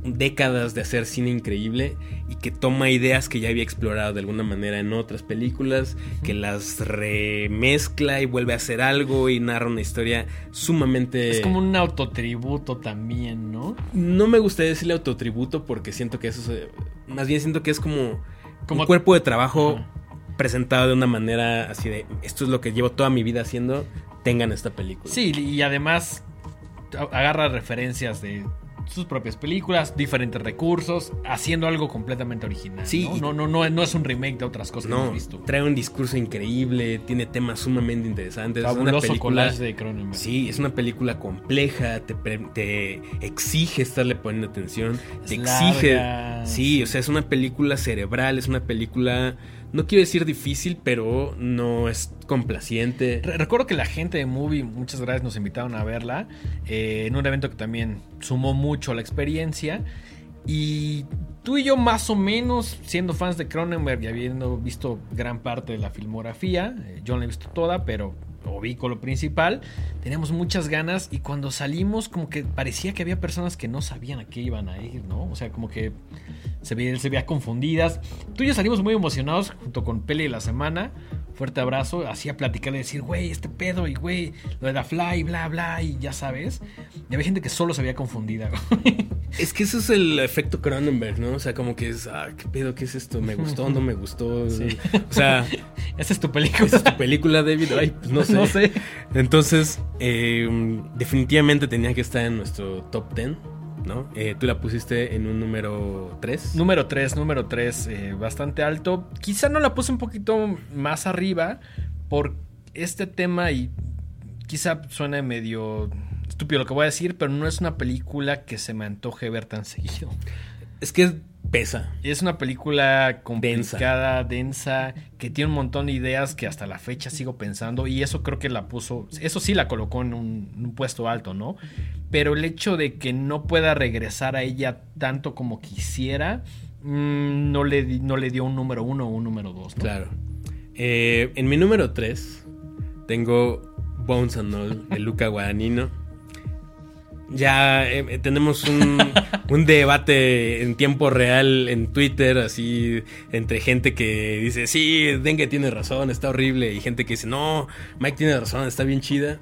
décadas de hacer cine increíble y que toma ideas que ya había explorado de alguna manera en otras películas, que las remezcla y vuelve a hacer algo y narra una historia sumamente... Es como un autotributo también, ¿no? No me gustaría decirle autotributo porque siento que eso... Más bien siento que es como, como... un cuerpo de trabajo presentado de una manera así de, esto es lo que llevo toda mi vida haciendo, tengan esta película. Sí, y además agarra referencias de sus propias películas, diferentes recursos, haciendo algo completamente original. Sí, ¿no? No, no, no, es un remake de otras cosas no, que hemos visto. Trae un discurso increíble, tiene temas sumamente interesantes. Fabuloso es una película, de Cronenberg. Sí, es una película compleja, te, te exige estarle poniendo atención, te exige. Sí, o sea, es una película cerebral, es una película no quiero decir difícil, pero no es complaciente. recuerdo que la gente de Movie, muchas gracias, nos invitaron a verla eh, en un evento que también sumó mucho a la experiencia. Y tú y yo más o menos, siendo fans de Cronenberg y habiendo visto gran parte de la filmografía, eh, yo no la he visto toda, pero con lo principal, teníamos muchas ganas y cuando salimos como que parecía que había personas que no sabían a qué iban a ir, ¿no? O sea, como que se veía, se veía confundidas. Tú y yo salimos muy emocionados junto con Pele de la semana. Fuerte abrazo, hacía platicar y decir, güey, este pedo y güey, lo de la fly, bla, bla, y ya sabes. Y había gente que solo se había confundida. Es que eso es el efecto Cronenberg, ¿no? O sea, como que es, ah, ¿qué pedo? ¿Qué es esto? ¿Me gustó? ¿No me gustó? O sea... Esa es tu película. Esa es tu película, David. Ay, pues no sé. No sé. Entonces, eh, definitivamente tenía que estar en nuestro top 10. ¿no? Eh, tú la pusiste en un número 3. Número 3, número 3, eh, bastante alto. Quizá no la puse un poquito más arriba por este tema y quizá suene medio estúpido lo que voy a decir, pero no es una película que se me antoje ver tan seguido. Es que pesa. Es una película complicada, densa. que tiene un montón de ideas que hasta la fecha sigo pensando y eso creo que la puso, eso sí la colocó en un, puesto alto, ¿no? Pero el hecho de que no pueda regresar a ella tanto como quisiera, mm, no, le, no le dio un número uno o un número dos. Claro. Eh, en mi número tres tengo Bones and All de Luca Guadagnino. Ya eh, eh, tenemos un, debate en tiempo real en Twitter, así, entre gente que dice, sí, Dengue tiene razón, está horrible, y gente que dice, no, Mike tiene razón, está bien chida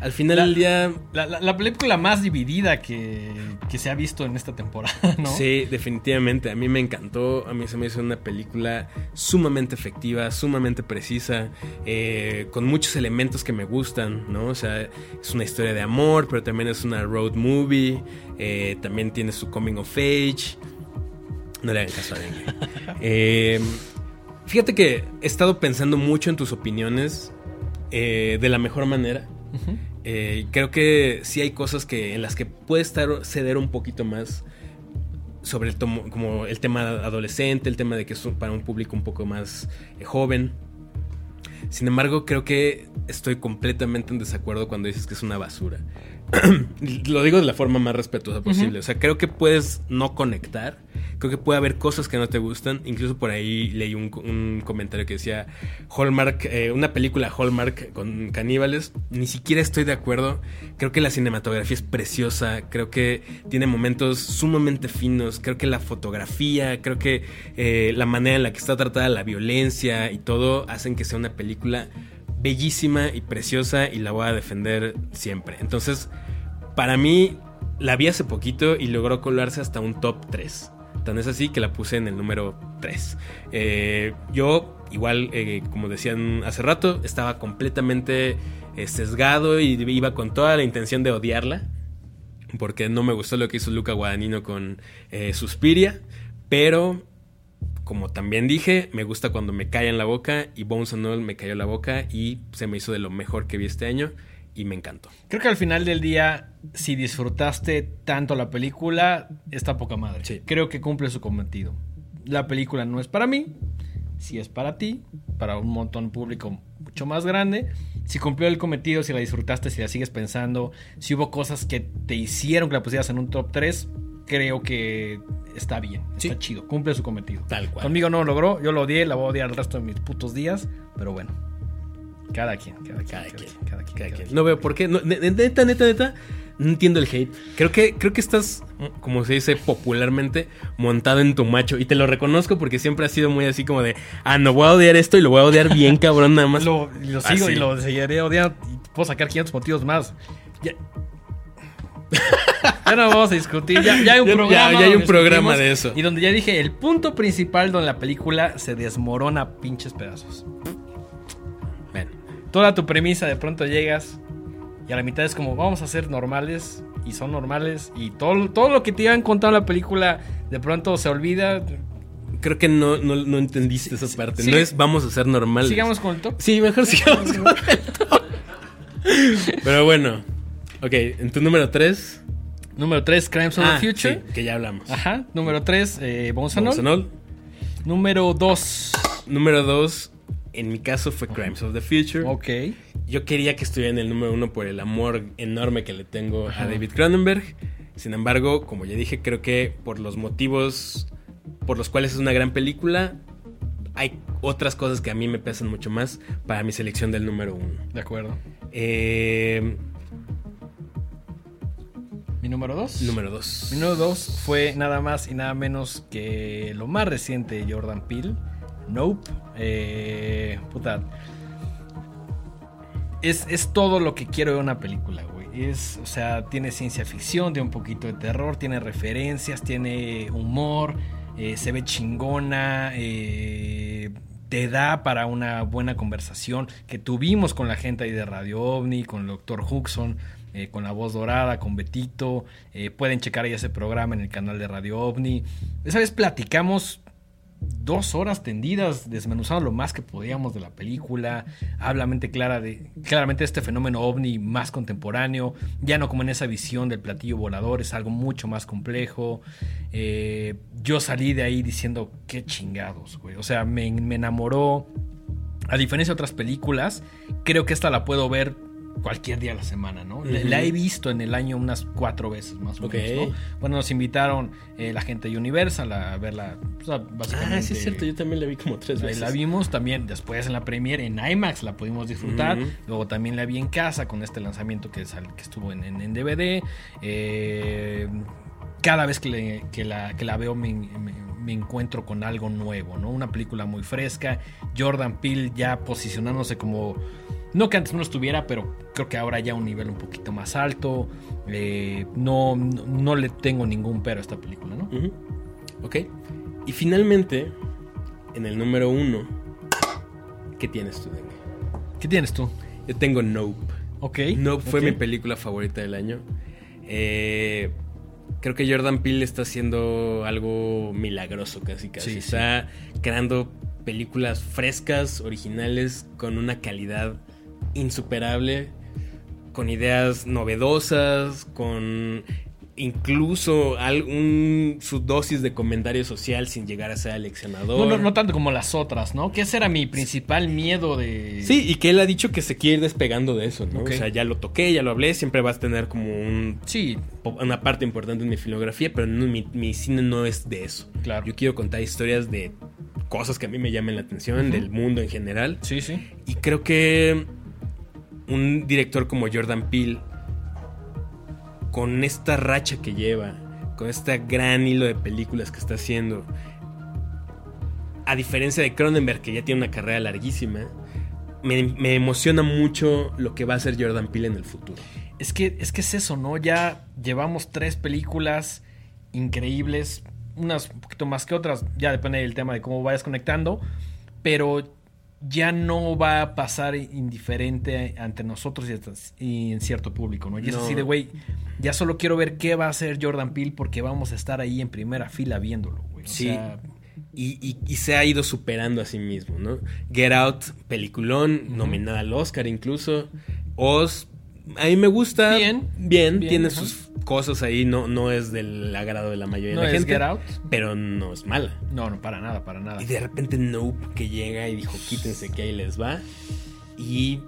al final del día. La, película más dividida que, se ha visto en esta temporada, ¿no? Sí, definitivamente. A mí me encantó. A mí se me hizo una película sumamente efectiva, sumamente precisa, eh, con muchos elementos que me gustan, ¿no? O sea, es una historia de amor, pero también es una road movie. Eh, también tiene su coming of age. No le hagan caso a eh, fíjate que he estado pensando mucho en tus opiniones de la mejor manera. Eh, creo que sí hay cosas que en las que puede estar ceder un poquito más. sobre el, como el tema adolescente, el tema de que es para un público un poco más eh, joven. Sin embargo, creo que estoy completamente en desacuerdo cuando dices que es una basura. Lo digo de la forma más respetuosa posible. O sea, creo que puedes no conectar. Creo que puede haber cosas que no te gustan. Incluso por ahí leí un, comentario que decía Hallmark, eh, una película Hallmark con caníbales. Ni siquiera estoy de acuerdo. Creo que la cinematografía es preciosa. Creo que tiene momentos sumamente finos. Creo que la fotografía, creo que eh, la manera en la que está tratada la violencia y todo hacen que sea una película bellísima y preciosa y la voy a defender siempre. Entonces, para mí, la vi hace poquito y logró colarse hasta un top 3. Tan es así que la puse en el número 3. Eh, yo, igual, eh, como decían hace rato, estaba completamente eh, sesgado y iba con toda la intención de odiarla. Porque no me gustó lo que hizo Luca Guadagnino con Suspiria. Pero como también dije, me gusta cuando me cae en la boca y Bones and All me cayó en la boca y se me hizo de lo mejor que vi este año y me encantó. Creo que al final del día, si disfrutaste tanto la película, está poca madre. Sí. Creo que cumple su cometido. La película no es para mí, si es para ti, para un montón público mucho más grande. Si cumplió el cometido, si la disfrutaste, si la sigues pensando, si hubo cosas que te hicieron que la pusieras en un top 3, creo que está bien, está chido, cumple su cometido. Tal cual. Conmigo no lo logró, yo lo odié, la voy a odiar el resto de mis putos días, pero bueno. Cada quien, cada, cada quien, quien, cada, quien, cada quien. No veo por qué. neta, neta, neta. No entiendo el hate. Creo que, creo que estás, como se dice popularmente, montado en tu macho. Y te lo reconozco porque siempre has sido muy así como de, ah, no voy a odiar esto y lo voy a odiar bien cabrón nada más. lo, lo sigo y lo seguiré odiando y puedo sacar 500 motivos más. Ya, ya no vamos a discutir. Ya, hay un programa. Ya, hay un programa de eso. Y donde ya dije el punto principal donde la película se desmorona a pinches pedazos. Ven. Toda tu premisa de pronto llegas y a la mitad es como vamos a ser normales y son normales y todo, todo lo que te iban contado en la película de pronto se olvida. Creo que no, no, entendiste esa parte. no es vamos a ser normales. Sigamos con el top. Sí, mejor sigamos con el top. Pero bueno, Ok, en tu número 3. Número 3, Crimes of the ah, Future. Sí, que ya hablamos. Ajá. Número 3, eh, Bones Número 2. Número 2, en mi caso fue Crimes of the Future. Ok. Yo quería que estuviera en el número 1 por el amor enorme que le tengo a David Cronenberg. Sin embargo, como ya dije, creo que por los motivos por los cuales es una gran película, hay otras cosas que a mí me pesan mucho más para mi selección del número 1. De acuerdo. Eh, ¿Mi número 2? Número 2. Mi número 2 fue nada más y nada menos que lo más reciente de Jordan Peele. Nope. Eh, puta. Es, es, todo lo que quiero de una película, güey. Es, o sea, tiene ciencia ficción, tiene un poquito de terror, tiene referencias, tiene humor, eh, se ve chingona, eh, te da para una buena conversación que tuvimos con la gente ahí de Radio OVNI, con el doctor Huxon eh, con la voz dorada, con Betito. Eh, pueden checar ahí ese programa en el canal de Radio OVNI. Esa vez platicamos dos horas tendidas, desmenuzando lo más que podíamos de la película. Habla clara de, claramente este fenómeno ovni más contemporáneo, ya no como en esa visión del platillo volador, es algo mucho más complejo. Eh, yo salí de ahí diciendo, qué chingados, güey. O sea, me, me enamoró. A diferencia de otras películas, creo que esta la puedo ver cualquier día de la semana, ¿no? La he visto en el año unas cuatro veces más o menos, ¿no? Bueno, nos invitaron eh, la gente de Universal a verla, básicamente. Ah, sí es cierto, yo también la vi como tres veces. La vimos también después en la premiere en IMAX, la pudimos disfrutar. Luego también la vi en casa con este lanzamiento que, que estuvo en, en, DVD. Eh, cada vez que, la, que la veo me, me, encuentro con algo nuevo, ¿no? Una película muy fresca. Jordan Peele ya posicionándose como no que antes no estuviera, pero creo que ahora ya un nivel un poquito más alto. Eh, no, no, le tengo ningún pero a esta película, ¿no? Ok. Y finalmente, en el número uno, ¿qué tienes tú, ¿Qué tienes tú? Yo tengo Nope. Ok. Nope fue mi película favorita del año. Eh, creo que Jordan Peele está haciendo algo milagroso casi casi. está creando películas frescas, originales, con una calidad insuperable, con ideas novedosas, con incluso algún, su dosis de comentario social sin llegar a ser aleccionador. No, no, no tanto como las otras, ¿no? Que ese era mi principal miedo de... Sí, y que él ha dicho que se quiere ir despegando de eso, ¿no? O sea, ya lo toqué, ya lo hablé, siempre vas a tener como un, Sí, una parte importante en mi filmografía, pero no- mi, mi cine no es de eso. Claro. Yo quiero contar historias de cosas que a mí me llamen la atención, del mundo en general. sí, sí. Y creo que un director como Jordan Peele, con esta racha que lleva, con este gran hilo de películas que está haciendo, a diferencia de Cronenberg, que ya tiene una carrera larguísima, me, emociona mucho lo que va a hacer Jordan Peele en el futuro. Es que, es que es eso, ¿no? Ya llevamos tres películas increíbles, unas un poquito más que otras, ya depende del tema de cómo vayas conectando, pero ya no va a pasar indiferente ante nosotros y, en cierto público, ¿no? Y es así de, güey, ya solo quiero ver qué va a hacer Jordan Peele porque vamos a estar ahí en primera fila viéndolo, güey. Sí. sea, Y, y- y se ha ido superando a sí mismo, ¿no? Get Out, peliculón, Ujú. nominada al Oscar incluso. Oz, a mí me gusta. Bien. Bien, Bien, tiene ajá. sus cosas ahí, no, no es del agrado de la mayoría no de la es gente. Get Out. Pero no es mala. No, no, para nada, para nada. Y de repente Nope que llega y dijo, quítense que ahí les va. Y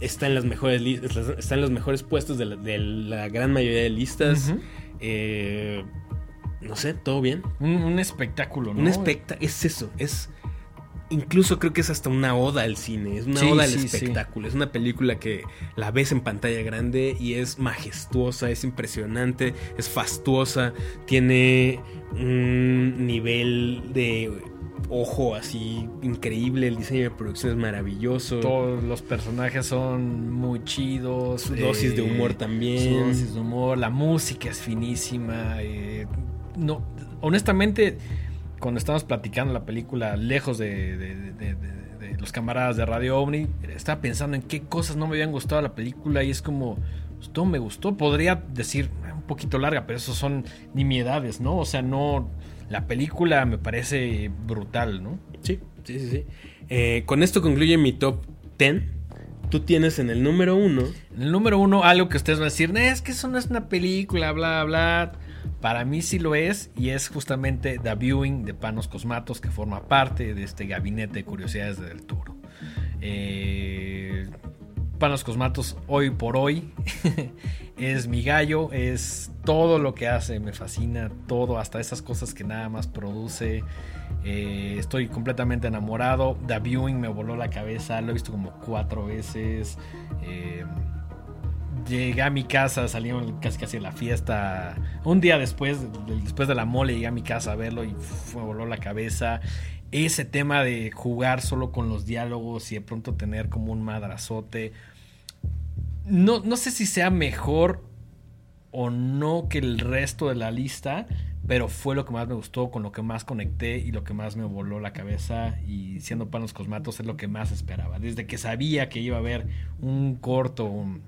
está en las mejores li- está en los mejores puestos de la, de la gran mayoría de listas. Eh, no sé, todo bien. Un, un espectáculo, ¿no? Un espectáculo, es eso, es... Incluso creo que es hasta una oda al cine, es una Sí, oda al sí, sí. espectáculo, es una película que la ves en pantalla grande y es majestuosa, es impresionante, es fastuosa, tiene un nivel de ojo así increíble, el diseño de producción es maravilloso, Todos los personajes son muy chidos. su dosis de humor Su también. dosis de humor, la música es finísima. eh, no, honestamente, cuando estábamos platicando la película, lejos de, de- los camaradas de Radio OVNI, estaba pensando en qué cosas no me habían gustado de la película y es como, pues, todo me gustó. Podría decir "Ah, un poquito larga, pero eso son nimiedades, ¿no? O sea, no. La película me parece brutal, ¿no? Sí, sí, sí. sí. Eh, con esto concluye mi top 10. Tú tienes en el número uno En el número uno, algo que ustedes van a decir, "No, es que eso no es una película, bla, bla. Para mí sí lo es, y es justamente The Viewing de Panos Cosmatos, que forma parte de este gabinete de curiosidades del Turo. Eh, Panos Cosmatos, hoy por hoy, es mi gallo, es todo lo que hace, me fascina todo, hasta esas cosas que nada más produce. Eh, estoy completamente enamorado. The Viewing me voló la cabeza, lo he visto como cuatro veces. Eh, llegué a mi casa, salimos casi casi a la fiesta. Un día después, después de la mole, llegué a mi casa a verlo y me voló la cabeza. Ese tema de jugar solo con los diálogos y de pronto tener como un madrazote. No, no sé si sea mejor o no que el resto de la lista, pero fue lo que más me gustó, con lo que más conecté y lo que más me voló la cabeza. Y siendo Panos Cosmatos es lo que más esperaba. Desde que sabía que iba a haber un corto, un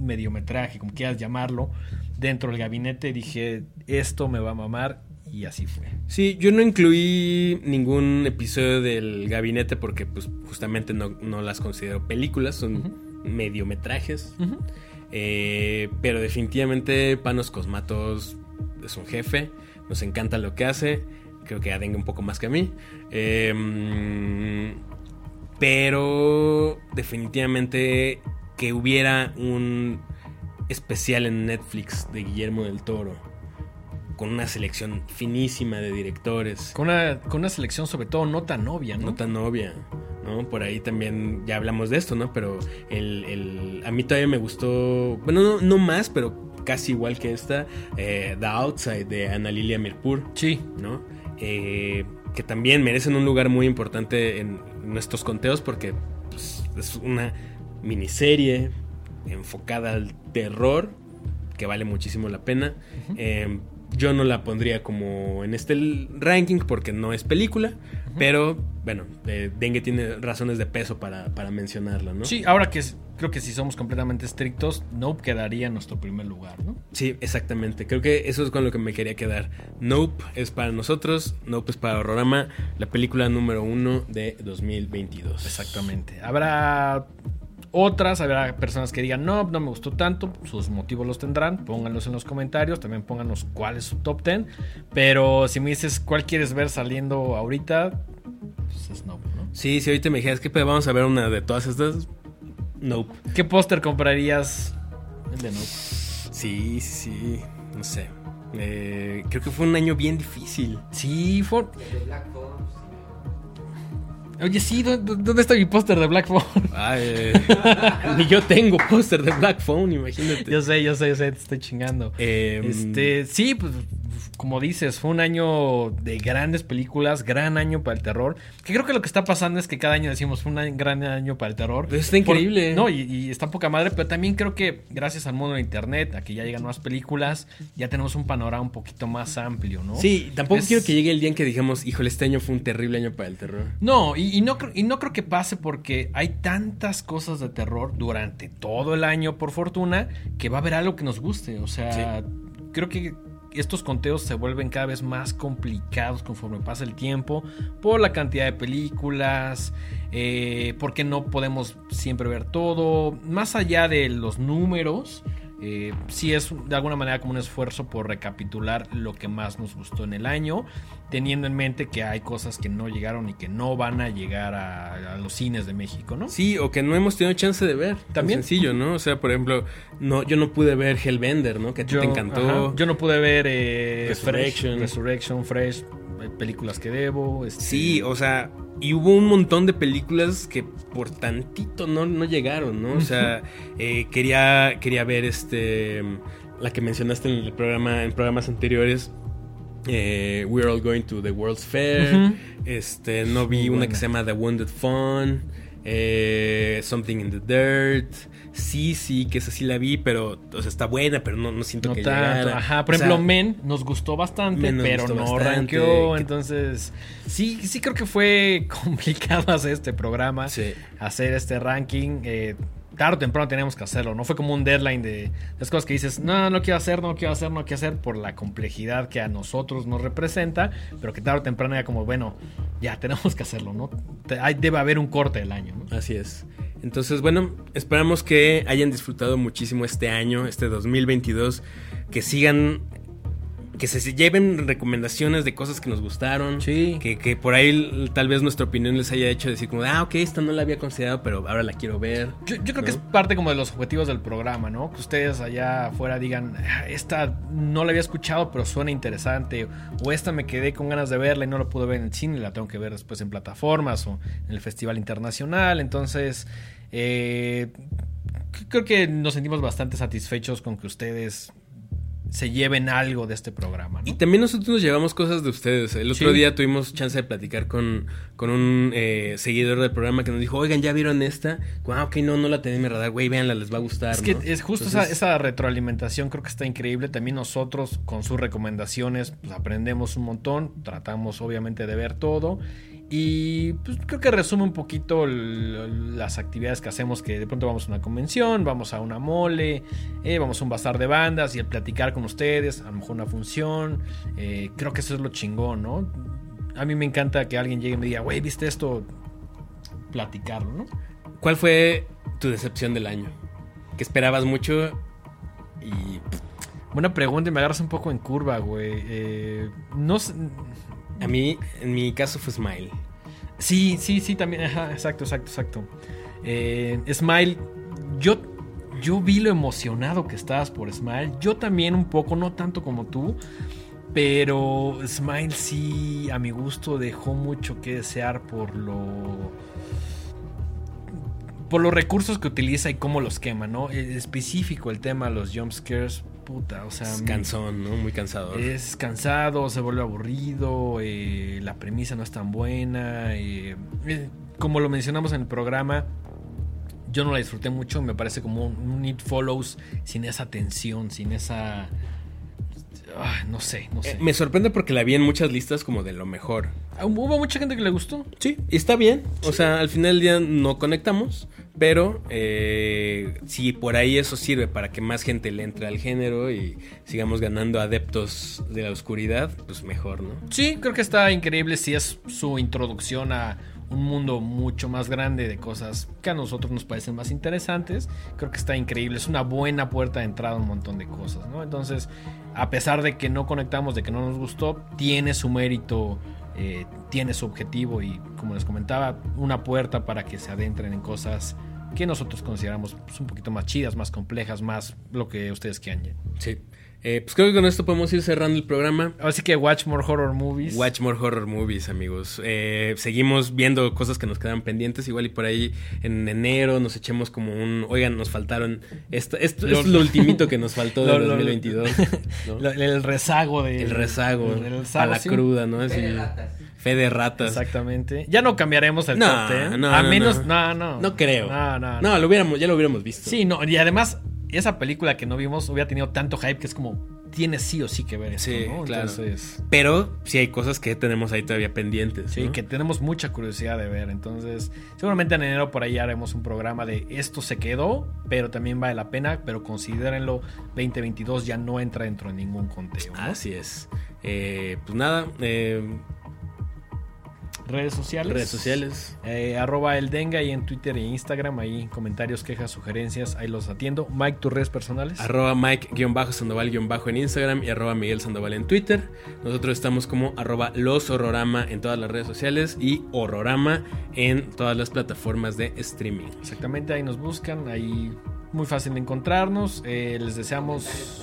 mediometraje, como quieras llamarlo, dentro del gabinete, dije, esto me va a mamar. Y así fue. Sí, yo no incluí ningún episodio del gabinete porque pues justamente no, no las considero películas, son mediometrajes. Eh, pero definitivamente Panos Cosmatos es un jefe, nos encanta lo que hace, creo que adenga un poco más que a mí. Eh, pero definitivamente que hubiera un especial en Netflix de Guillermo del Toro con una selección finísima de directores. Con una, con una selección sobre todo no tan obvia, ¿no? No tan obvia, ¿no? Por ahí también ya hablamos de esto, ¿no? Pero el, el- a mí todavía me gustó, bueno, no, no más, pero casi igual que esta, eh, The Outside de Ana Lilia Mirpur, Sí, ¿no? Eh, que también merecen un lugar muy importante en nuestros conteos porque pues, es una miniserie enfocada al terror que vale muchísimo la pena. Eh, yo no la pondría como en este ranking porque no es película, pero bueno, eh, Dengue tiene razones de peso para, para mencionarla, ¿no? Sí, ahora que es- creo que si somos completamente estrictos, Nope quedaría en nuestro primer lugar, ¿no? Sí, exactamente. Creo que eso es con lo que me quería quedar. Nope es para nosotros, Nope es para Horrorama, la película número uno de 2022. Exactamente. Habrá Otras, habrá personas que digan, no, no me gustó tanto, sus motivos los tendrán, pónganlos en los comentarios, también pónganos cuál es su top 10. Pero si me dices cuál quieres ver saliendo ahorita, pues es Nope, ¿no? Sí, si ahorita me dijeras que pues, vamos a ver una de todas estas, Nope. ¿Qué póster comprarías? El de Nope. Sí, sí, sí, no sé. Eh, creo que fue un año bien difícil. Sí, fue... Oye, sí, ¿dó- dó- ¿dónde está mi póster de Black Phone? Ay, eh, ni yo tengo póster de Black Phone, imagínate. yo sé, yo sé, yo sé, te estoy chingando. Em, Este, sí, pues como dices, fue un año de grandes películas, gran año para el terror. Que creo que lo que está pasando es que cada año decimos fue un año- gran año para el terror. Pero está increíble. Por- no, y, y está poca madre, pero también creo que gracias al mundo de internet, a que ya llegan nuevas películas, ya tenemos un panorama un poquito más amplio, ¿no? Sí, tampoco Es- quiero que llegue el día en que digamos, híjole, este año fue un terrible año para el terror. No, y, y no, y no creo que pase porque hay tantas cosas de terror durante todo el año, por fortuna, que va a haber algo que nos guste. O sea, creo que estos conteos se vuelven cada vez más complicados conforme pasa el tiempo por la cantidad de películas, eh, porque no podemos siempre ver todo. Más allá de los números, eh, sí es de alguna manera como un esfuerzo por recapitular lo que más nos gustó en el año, teniendo en mente que hay cosas que no llegaron y que no van a llegar a, a los cines de México, ¿no? Sí, o que no hemos tenido chance de ver. También. sencillo, ¿no? O sea, por ejemplo, no, yo no pude ver Hellbender, ¿no? Que a ti te encantó. ajá, yo no pude ver eh, Resurrection. Fresh, Resurrection, Fresh, eh, películas que debo. este, Sí, o sea, y hubo un montón de películas que por tantito no, no llegaron, ¿no? O sea, eh, quería, quería ver este la que mencionaste en el programa, en programas anteriores. eh, We're all going to the World's Fair. Este, no vi Muy una buena. que se llama The Wounded Fawn. eh, Something in the Dirt. Sí, sí, que esa sí la vi, pero, o sea, está buena, pero no, no siento No que tanto, llegara. ajá. Por O sea, ejemplo, Men nos gustó bastante, nos pero gustó no bastante. Entonces, sí, sí creo que fue complicado hacer este programa, Sí. hacer este ranking. Eh, tarde o temprano teníamos que hacerlo. No fue como un deadline de las cosas que dices, no, no quiero hacer, no quiero hacer, no quiero hacer, por la complejidad que a nosotros nos representa, pero que tarde o temprano era como, bueno, ya tenemos que hacerlo, ¿no? Debe haber un corte del año, ¿no? Así es. Entonces, bueno, esperamos que hayan disfrutado muchísimo este año, este 2022, que sigan, que se lleven recomendaciones de cosas que nos gustaron, Sí. que, que por ahí tal vez nuestra opinión les haya hecho decir como, ah, ok, esta no la había considerado, pero ahora la quiero ver. Yo, yo creo ¿no? que es parte como de los objetivos del programa, ¿no? Que ustedes allá afuera digan, "Ah, esta no la había escuchado, pero suena interesante. O esta me quedé con ganas de verla y no la pude ver en el cine, la tengo que ver después en plataformas o en el Festival Internacional. Entonces, eh, creo que nos sentimos bastante satisfechos con que ustedes se lleven algo de este programa, ¿no? Y también nosotros nos llevamos cosas de ustedes. El otro Sí. día tuvimos chance de platicar con, con un eh, seguidor del programa que nos dijo, oigan, ¿ya vieron esta? Ah, ok, no, no la tenía en mi radar, güey, véanla, les va a gustar. Es que ¿no? es justo Entonces- esa, esa retroalimentación creo que está increíble. También nosotros con sus recomendaciones pues, aprendemos un montón. Tratamos obviamente de ver todo. Y pues, creo que resume un poquito las actividades que hacemos, que de pronto vamos a una convención, vamos a una mole, eh, vamos a un bazar de bandas y el platicar con ustedes, a lo mejor una función. eh, creo que eso es lo chingón, ¿no? A mí me encanta que alguien llegue y me diga, güey, ¿viste esto? Platicarlo, ¿no? ¿Cuál fue tu decepción del año? Que esperabas mucho y... Buena pregunta y me agarras un poco en curva, güey. Eh, no sé. A mí, en mi caso, fue Smile. Sí, sí, sí, también. Exacto, exacto, exacto. Eh, Smile, yo, yo vi lo emocionado que estabas por Smile. Yo también un poco, no tanto como tú. Pero Smile sí, a mi gusto, dejó mucho que desear por lo. Por los recursos que utiliza y cómo los quema, ¿no? Es específico el tema, los jump scares, puta, o sea. Es cansón, ¿no? Muy cansador. Es cansado, se vuelve aburrido, eh, la premisa no es tan buena. eh, eh, como lo mencionamos en el programa, yo no la disfruté mucho, me parece como un, un It Follows sin esa tensión, sin esa... no sé, no sé. Eh, me sorprende porque la vi en muchas listas como de lo mejor. Ah, Hubo mucha gente que le gustó. Sí, y está bien. O sea, al final del día no conectamos, pero eh, si por ahí eso sirve para que más gente le entre al género y sigamos ganando adeptos de la oscuridad, pues mejor, ¿no? Sí, creo que está increíble si es su introducción a un mundo mucho más grande de cosas que a nosotros nos parecen más interesantes. Creo que está increíble, es una buena puerta de entrada a un montón de cosas, ¿no? Entonces, a pesar de que no conectamos, de que no nos gustó, tiene su mérito, eh, tiene su objetivo y, como les comentaba, una puerta para que se adentren en cosas que nosotros consideramos pues, un poquito más chidas, más complejas, más lo que ustedes quieran. Sí. Eh, pues creo que con esto podemos ir cerrando el programa. Así que watch more horror movies. Watch more horror movies, amigos. Eh, seguimos viendo cosas que nos quedan pendientes. Igual y por ahí en enero nos echemos como un. Oigan, nos faltaron. Esto, esto es lo ultimito que nos faltó de 2022. el rezago de. El rezago. El a la cruda, ¿no? Así, Fe de ratas. Exactamente. Ya no cambiaremos el no, No, a menos. No, no. No creo. No, no. No, lo hubiéramos, ya lo hubiéramos visto. Sí, no. Y además, esa película que no vimos hubiera tenido tanto hype que es como tiene sí o sí que ver sí, claro. Pero sí hay cosas que tenemos ahí todavía pendientes. Sí, que tenemos mucha curiosidad de ver. Entonces, seguramente en enero por ahí haremos un programa de esto se quedó, pero también vale la pena. Pero considérenlo, 2022 ya no entra dentro de ningún conteo. Así es. Eh, pues nada, eh, redes sociales. Redes sociales. Eh, arroba el Denga y en Twitter e Instagram. Ahí comentarios, quejas, sugerencias. Ahí los atiendo. Mike, tus redes personales. Arroba Mike-Sandoval-en Instagram y arroba Miguel Sandoval en Twitter. Nosotros estamos como arroba los horrorama en todas las redes sociales y horrorama en todas las plataformas de streaming. Exactamente, ahí nos buscan. Ahí muy fácil de encontrarnos. Eh, les deseamos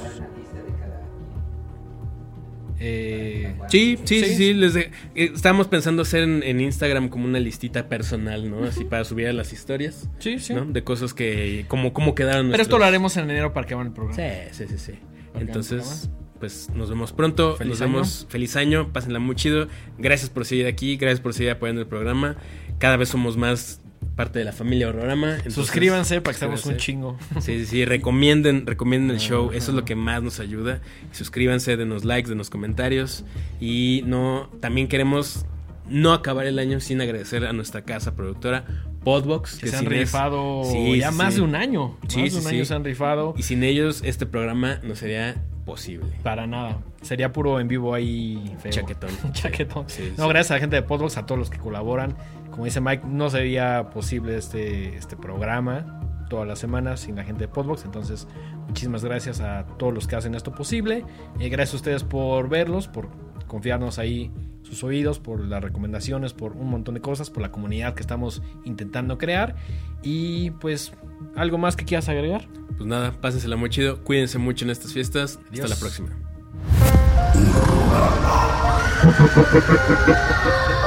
eh, sí, sí, sí, sí. Les eh, estábamos pensando hacer en, Instagram como una listita personal, ¿no? Así para subir a las historias. Sí, sí. De cosas que, como, cómo quedaron. Pero esto lo haremos en enero para que hagan el programa. Sí, sí, sí, sí. Entonces, pues nos vemos pronto. Feliz nos vemos. Feliz año. Pásenla muy chido. Gracias por seguir aquí. Gracias por seguir apoyando el programa. Cada vez somos más parte de la familia Horrorama. Suscríbanse para que estemos un chingo. Sí, sí, sí, recomienden, recomienden el show, eso es lo que más nos ayuda. Suscríbanse, denos likes, denos comentarios y no, también queremos no acabar el año sin agradecer a nuestra casa productora Podbox. Que, se han rifado ya más de un año. Sí, más de un año se han rifado. Y sin ellos este programa no sería posible. Para nada. Sería puro en vivo ahí Chaquetón. Chaquetón. no, gracias a la gente de Podbox, a todos los que colaboran como dice Mike, no sería posible este, este programa todas las semanas sin la gente de Podbox. Entonces, muchísimas gracias a todos los que hacen esto posible. Eh, gracias a ustedes por verlos, por confiarnos ahí sus oídos, por las recomendaciones, por un montón de cosas, por la comunidad que estamos intentando crear. Y pues, ¿algo más que quieras agregar? Pues nada, pásensela muy chido, cuídense mucho en estas fiestas. Hasta la próxima.